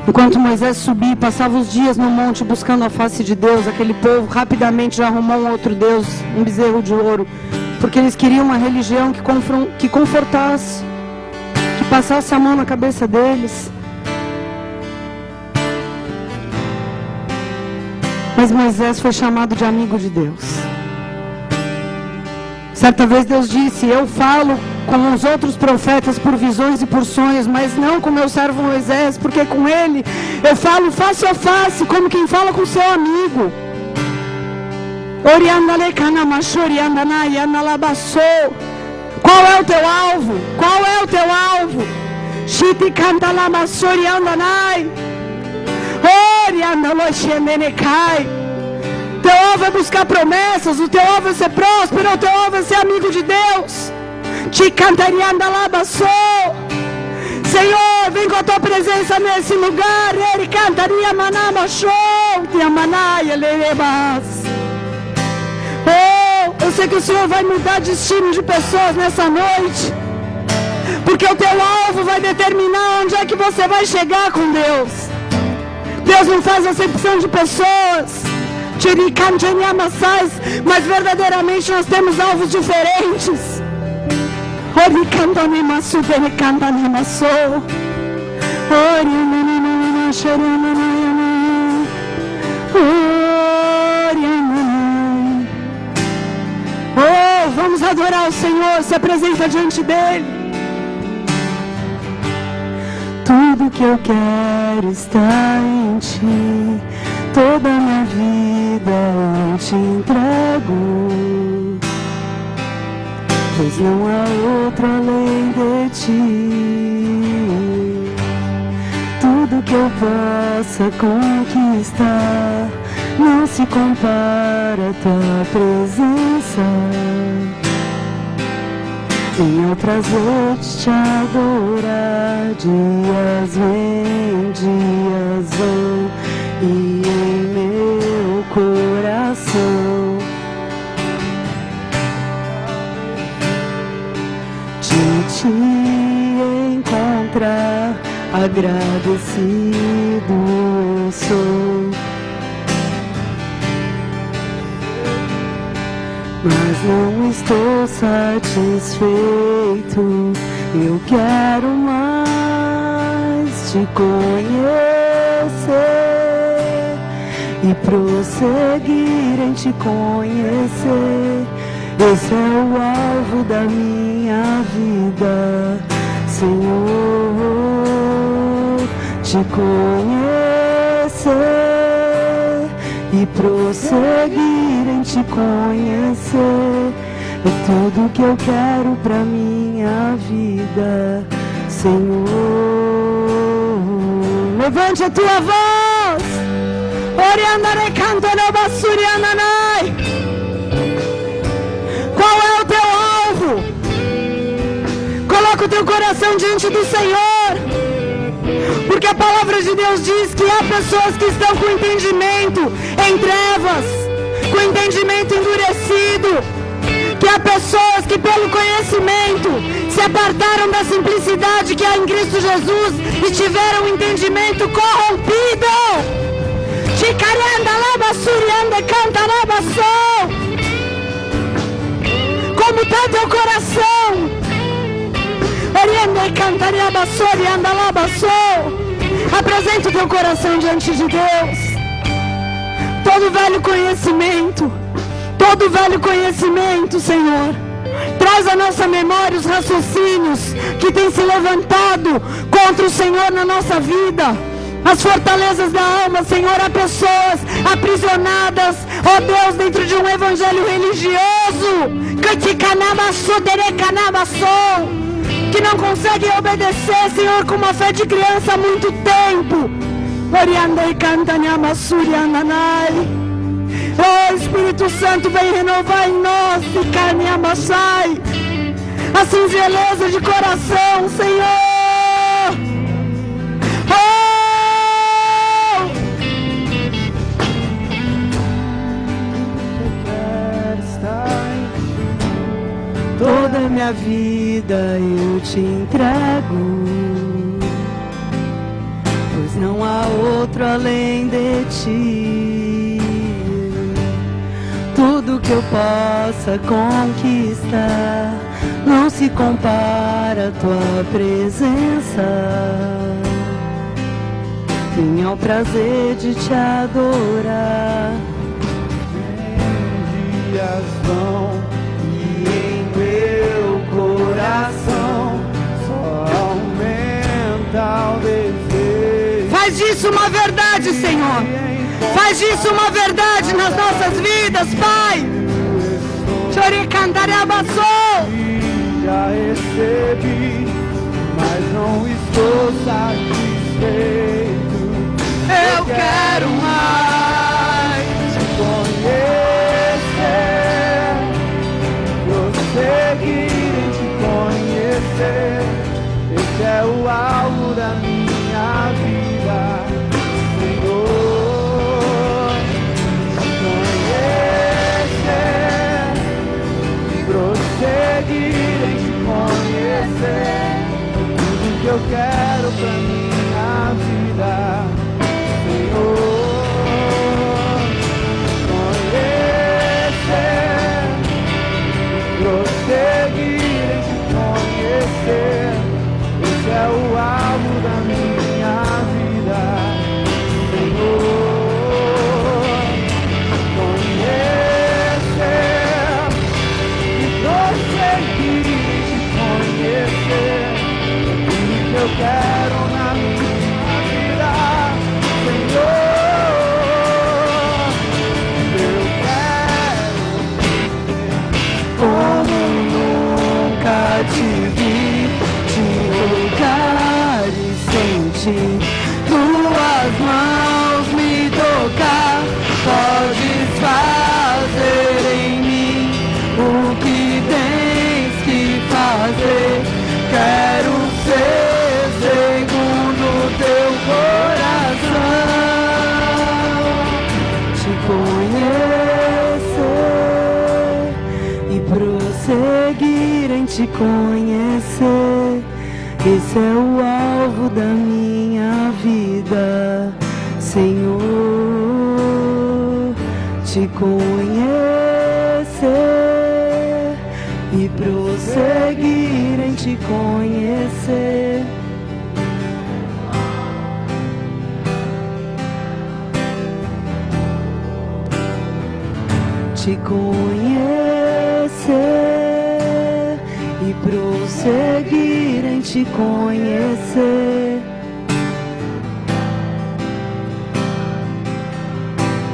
Enquanto Moisés subia e passava os dias no monte buscando a face de Deus, aquele povo rapidamente já arrumou um outro Deus, um bezerro de ouro, porque eles queriam uma religião que, que confortasse, que passasse a mão na cabeça deles. Mas Moisés foi chamado de amigo de Deus. Certa vez Deus disse: Eu falo com os outros profetas por visões e por sonhos, mas não com meu servo Moisés, porque com ele eu falo face a face, como quem fala com seu amigo. Qual é o teu alvo? Qual é o teu alvo? Shiti canta lamassori andanai. Teu alvo é buscar promessas, o teu alvo é ser próspero, o teu alvo é ser amigo de Deus. Te cantaria sou. Senhor, vem com a tua presença nesse lugar. Ele cantaria manama show, te amanaia lerebas. Oh, eu sei que o Senhor vai mudar destino de pessoas nessa noite. Porque o teu alvo vai determinar onde é que você vai chegar com Deus. Deus não faz acepção de pessoas mas verdadeiramente nós temos alvos diferentes. Oh, vamos adorar o Senhor, se apresenta diante dele. Tudo que eu quero está em ti toda a minha vida eu te entrego, pois não há outro além de ti. Tudo que eu possa conquistar não se compara a tua presença. Venha prazer de te adorar, dias vêm, dias vão e em meu coração. De te encontrar agradecido eu sou. Mas não estou satisfeito, eu quero mais te conhecer e prosseguir em te conhecer. Esse é o alvo da minha vida, Senhor. Te conhecer e prosseguir em te conhecer. É tudo que eu quero pra minha vida, Senhor. Levante a tua voz. Basuriananai. Qual é o teu alvo? Coloca o teu coração diante do Senhor. Porque a palavra de Deus diz que há pessoas que estão com entendimento em trevas, com entendimento endurecido há pessoas que pelo conhecimento se apartaram da simplicidade que há em Cristo Jesus e tiveram um entendimento corrompido. Como está teu coração? Apresenta o teu coração diante de Deus. Todo velho conhecimento todo velho conhecimento, Senhor. Traz à nossa memória os raciocínios que têm se levantado contra o Senhor na nossa vida. As fortalezas da alma, Senhor, há pessoas aprisionadas, ó oh Deus, dentro de um evangelho religioso, que não conseguem obedecer, Senhor, com uma fé de criança há muito tempo. Oriandei canta nyananai. Oh Espírito Santo, vem renovar em nós, e carne amassai, a singeleza de coração, Senhor. Oh! Toda a minha vida eu te entrego, pois não há outro além de ti que eu possa conquistar não se compara à tua presença. Tenho o prazer de te adorar. Em dias vão e em meu coração só aumenta o desejo. Faz disso uma verdade, Senhor. Faz disso uma verdade nas nossas vidas, Pai. Já recebi, mas não estou satisfeito. Eu quero mais te conhecer, prosseguir em te conhecer. Esse é o alvo da minha te conhecer. Esse é o alvo da minha vida, Senhor. Te conhecer e prosseguir em te conhecer. te conhecer.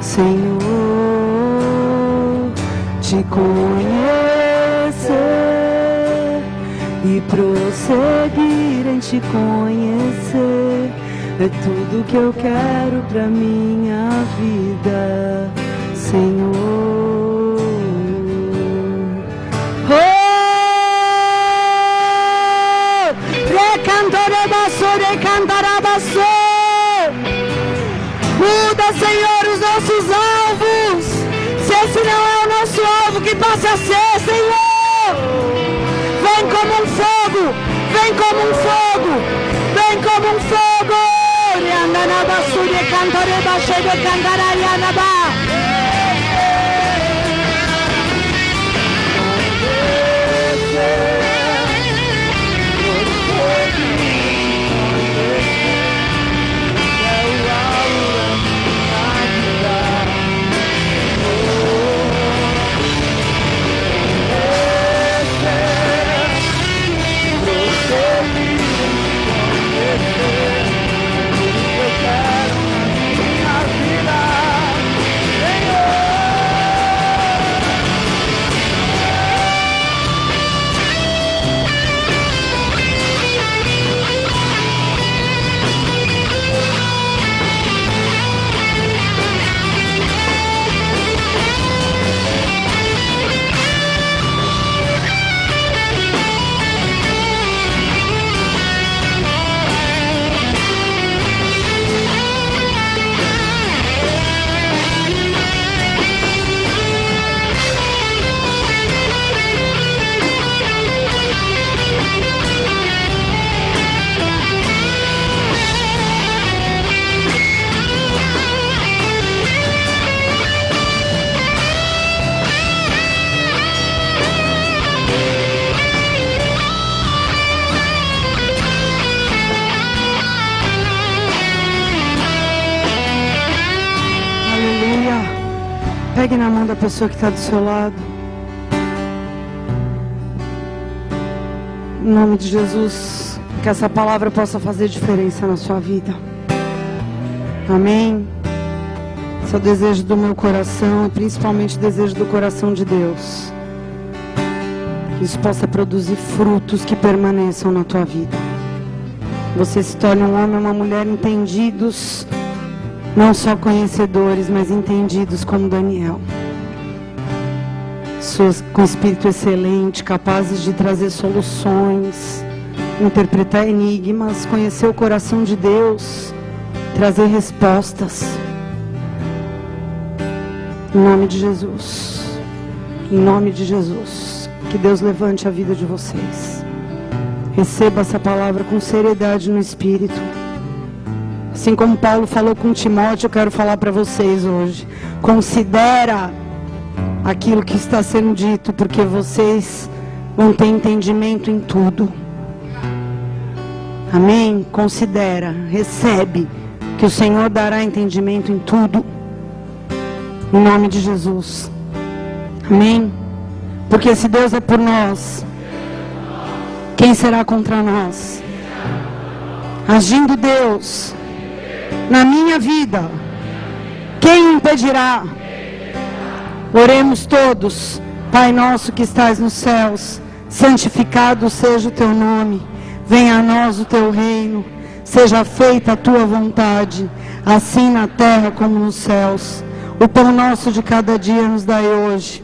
Senhor, te conhecer e prosseguir em te conhecer é tudo que eu quero pra minha vida. Sede Kangarariana Bar. Pessoa que está do seu lado. Em nome de Jesus, que essa palavra possa fazer diferença na sua vida. Amém. Esse é o desejo do meu coração, e principalmente o desejo do coração de Deus. Que isso possa produzir frutos que permaneçam na tua vida. Você se torne um homem ou uma mulher entendidos não só conhecedores, mas entendidos como Daniel. Suas, com espírito excelente, capazes de trazer soluções, interpretar enigmas, conhecer o coração de Deus, trazer respostas. Em nome de Jesus. Em nome de Jesus. Que Deus levante a vida de vocês. Receba essa palavra com seriedade no espírito. Assim como Paulo falou com Timóteo, eu quero falar para vocês hoje. Considera aquilo que está sendo dito, porque vocês vão ter entendimento em tudo. Amém? Considera, recebe, que o Senhor dará entendimento em tudo. Em nome de Jesus. Amém? Porque se Deus é por nós, quem será contra nós? Agindo Deus na minha vida, quem impedirá? Oremos todos, Pai nosso que estás nos céus, santificado seja o teu nome, venha a nós o teu reino, seja feita a tua vontade, assim na terra como nos céus. O pão nosso de cada dia nos dai hoje.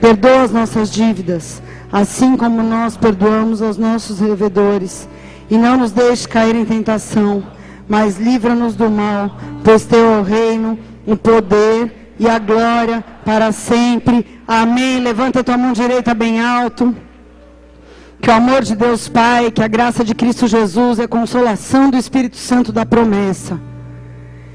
Perdoa as nossas dívidas, assim como nós perdoamos aos nossos devedores, e não nos deixe cair em tentação mas livra-nos do mal, pois teu é o reino, o poder e a glória para sempre. Amém. Levanta tua mão direita bem alto. Que o amor de Deus Pai, que a graça de Cristo Jesus e a consolação do Espírito Santo da promessa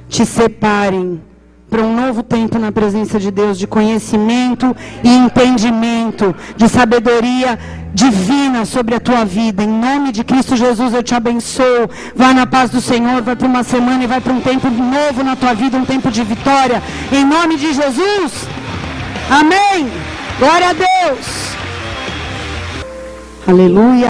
te separem para um novo tempo na presença de Deus, de conhecimento e entendimento, de sabedoria divina sobre a tua vida. Em nome de Cristo Jesus eu te abençoo. Vá na paz do Senhor, vai para uma semana e vai para um tempo novo na tua vida, um tempo de vitória. Em nome de Jesus. Amém. Glória a Deus. Aleluia.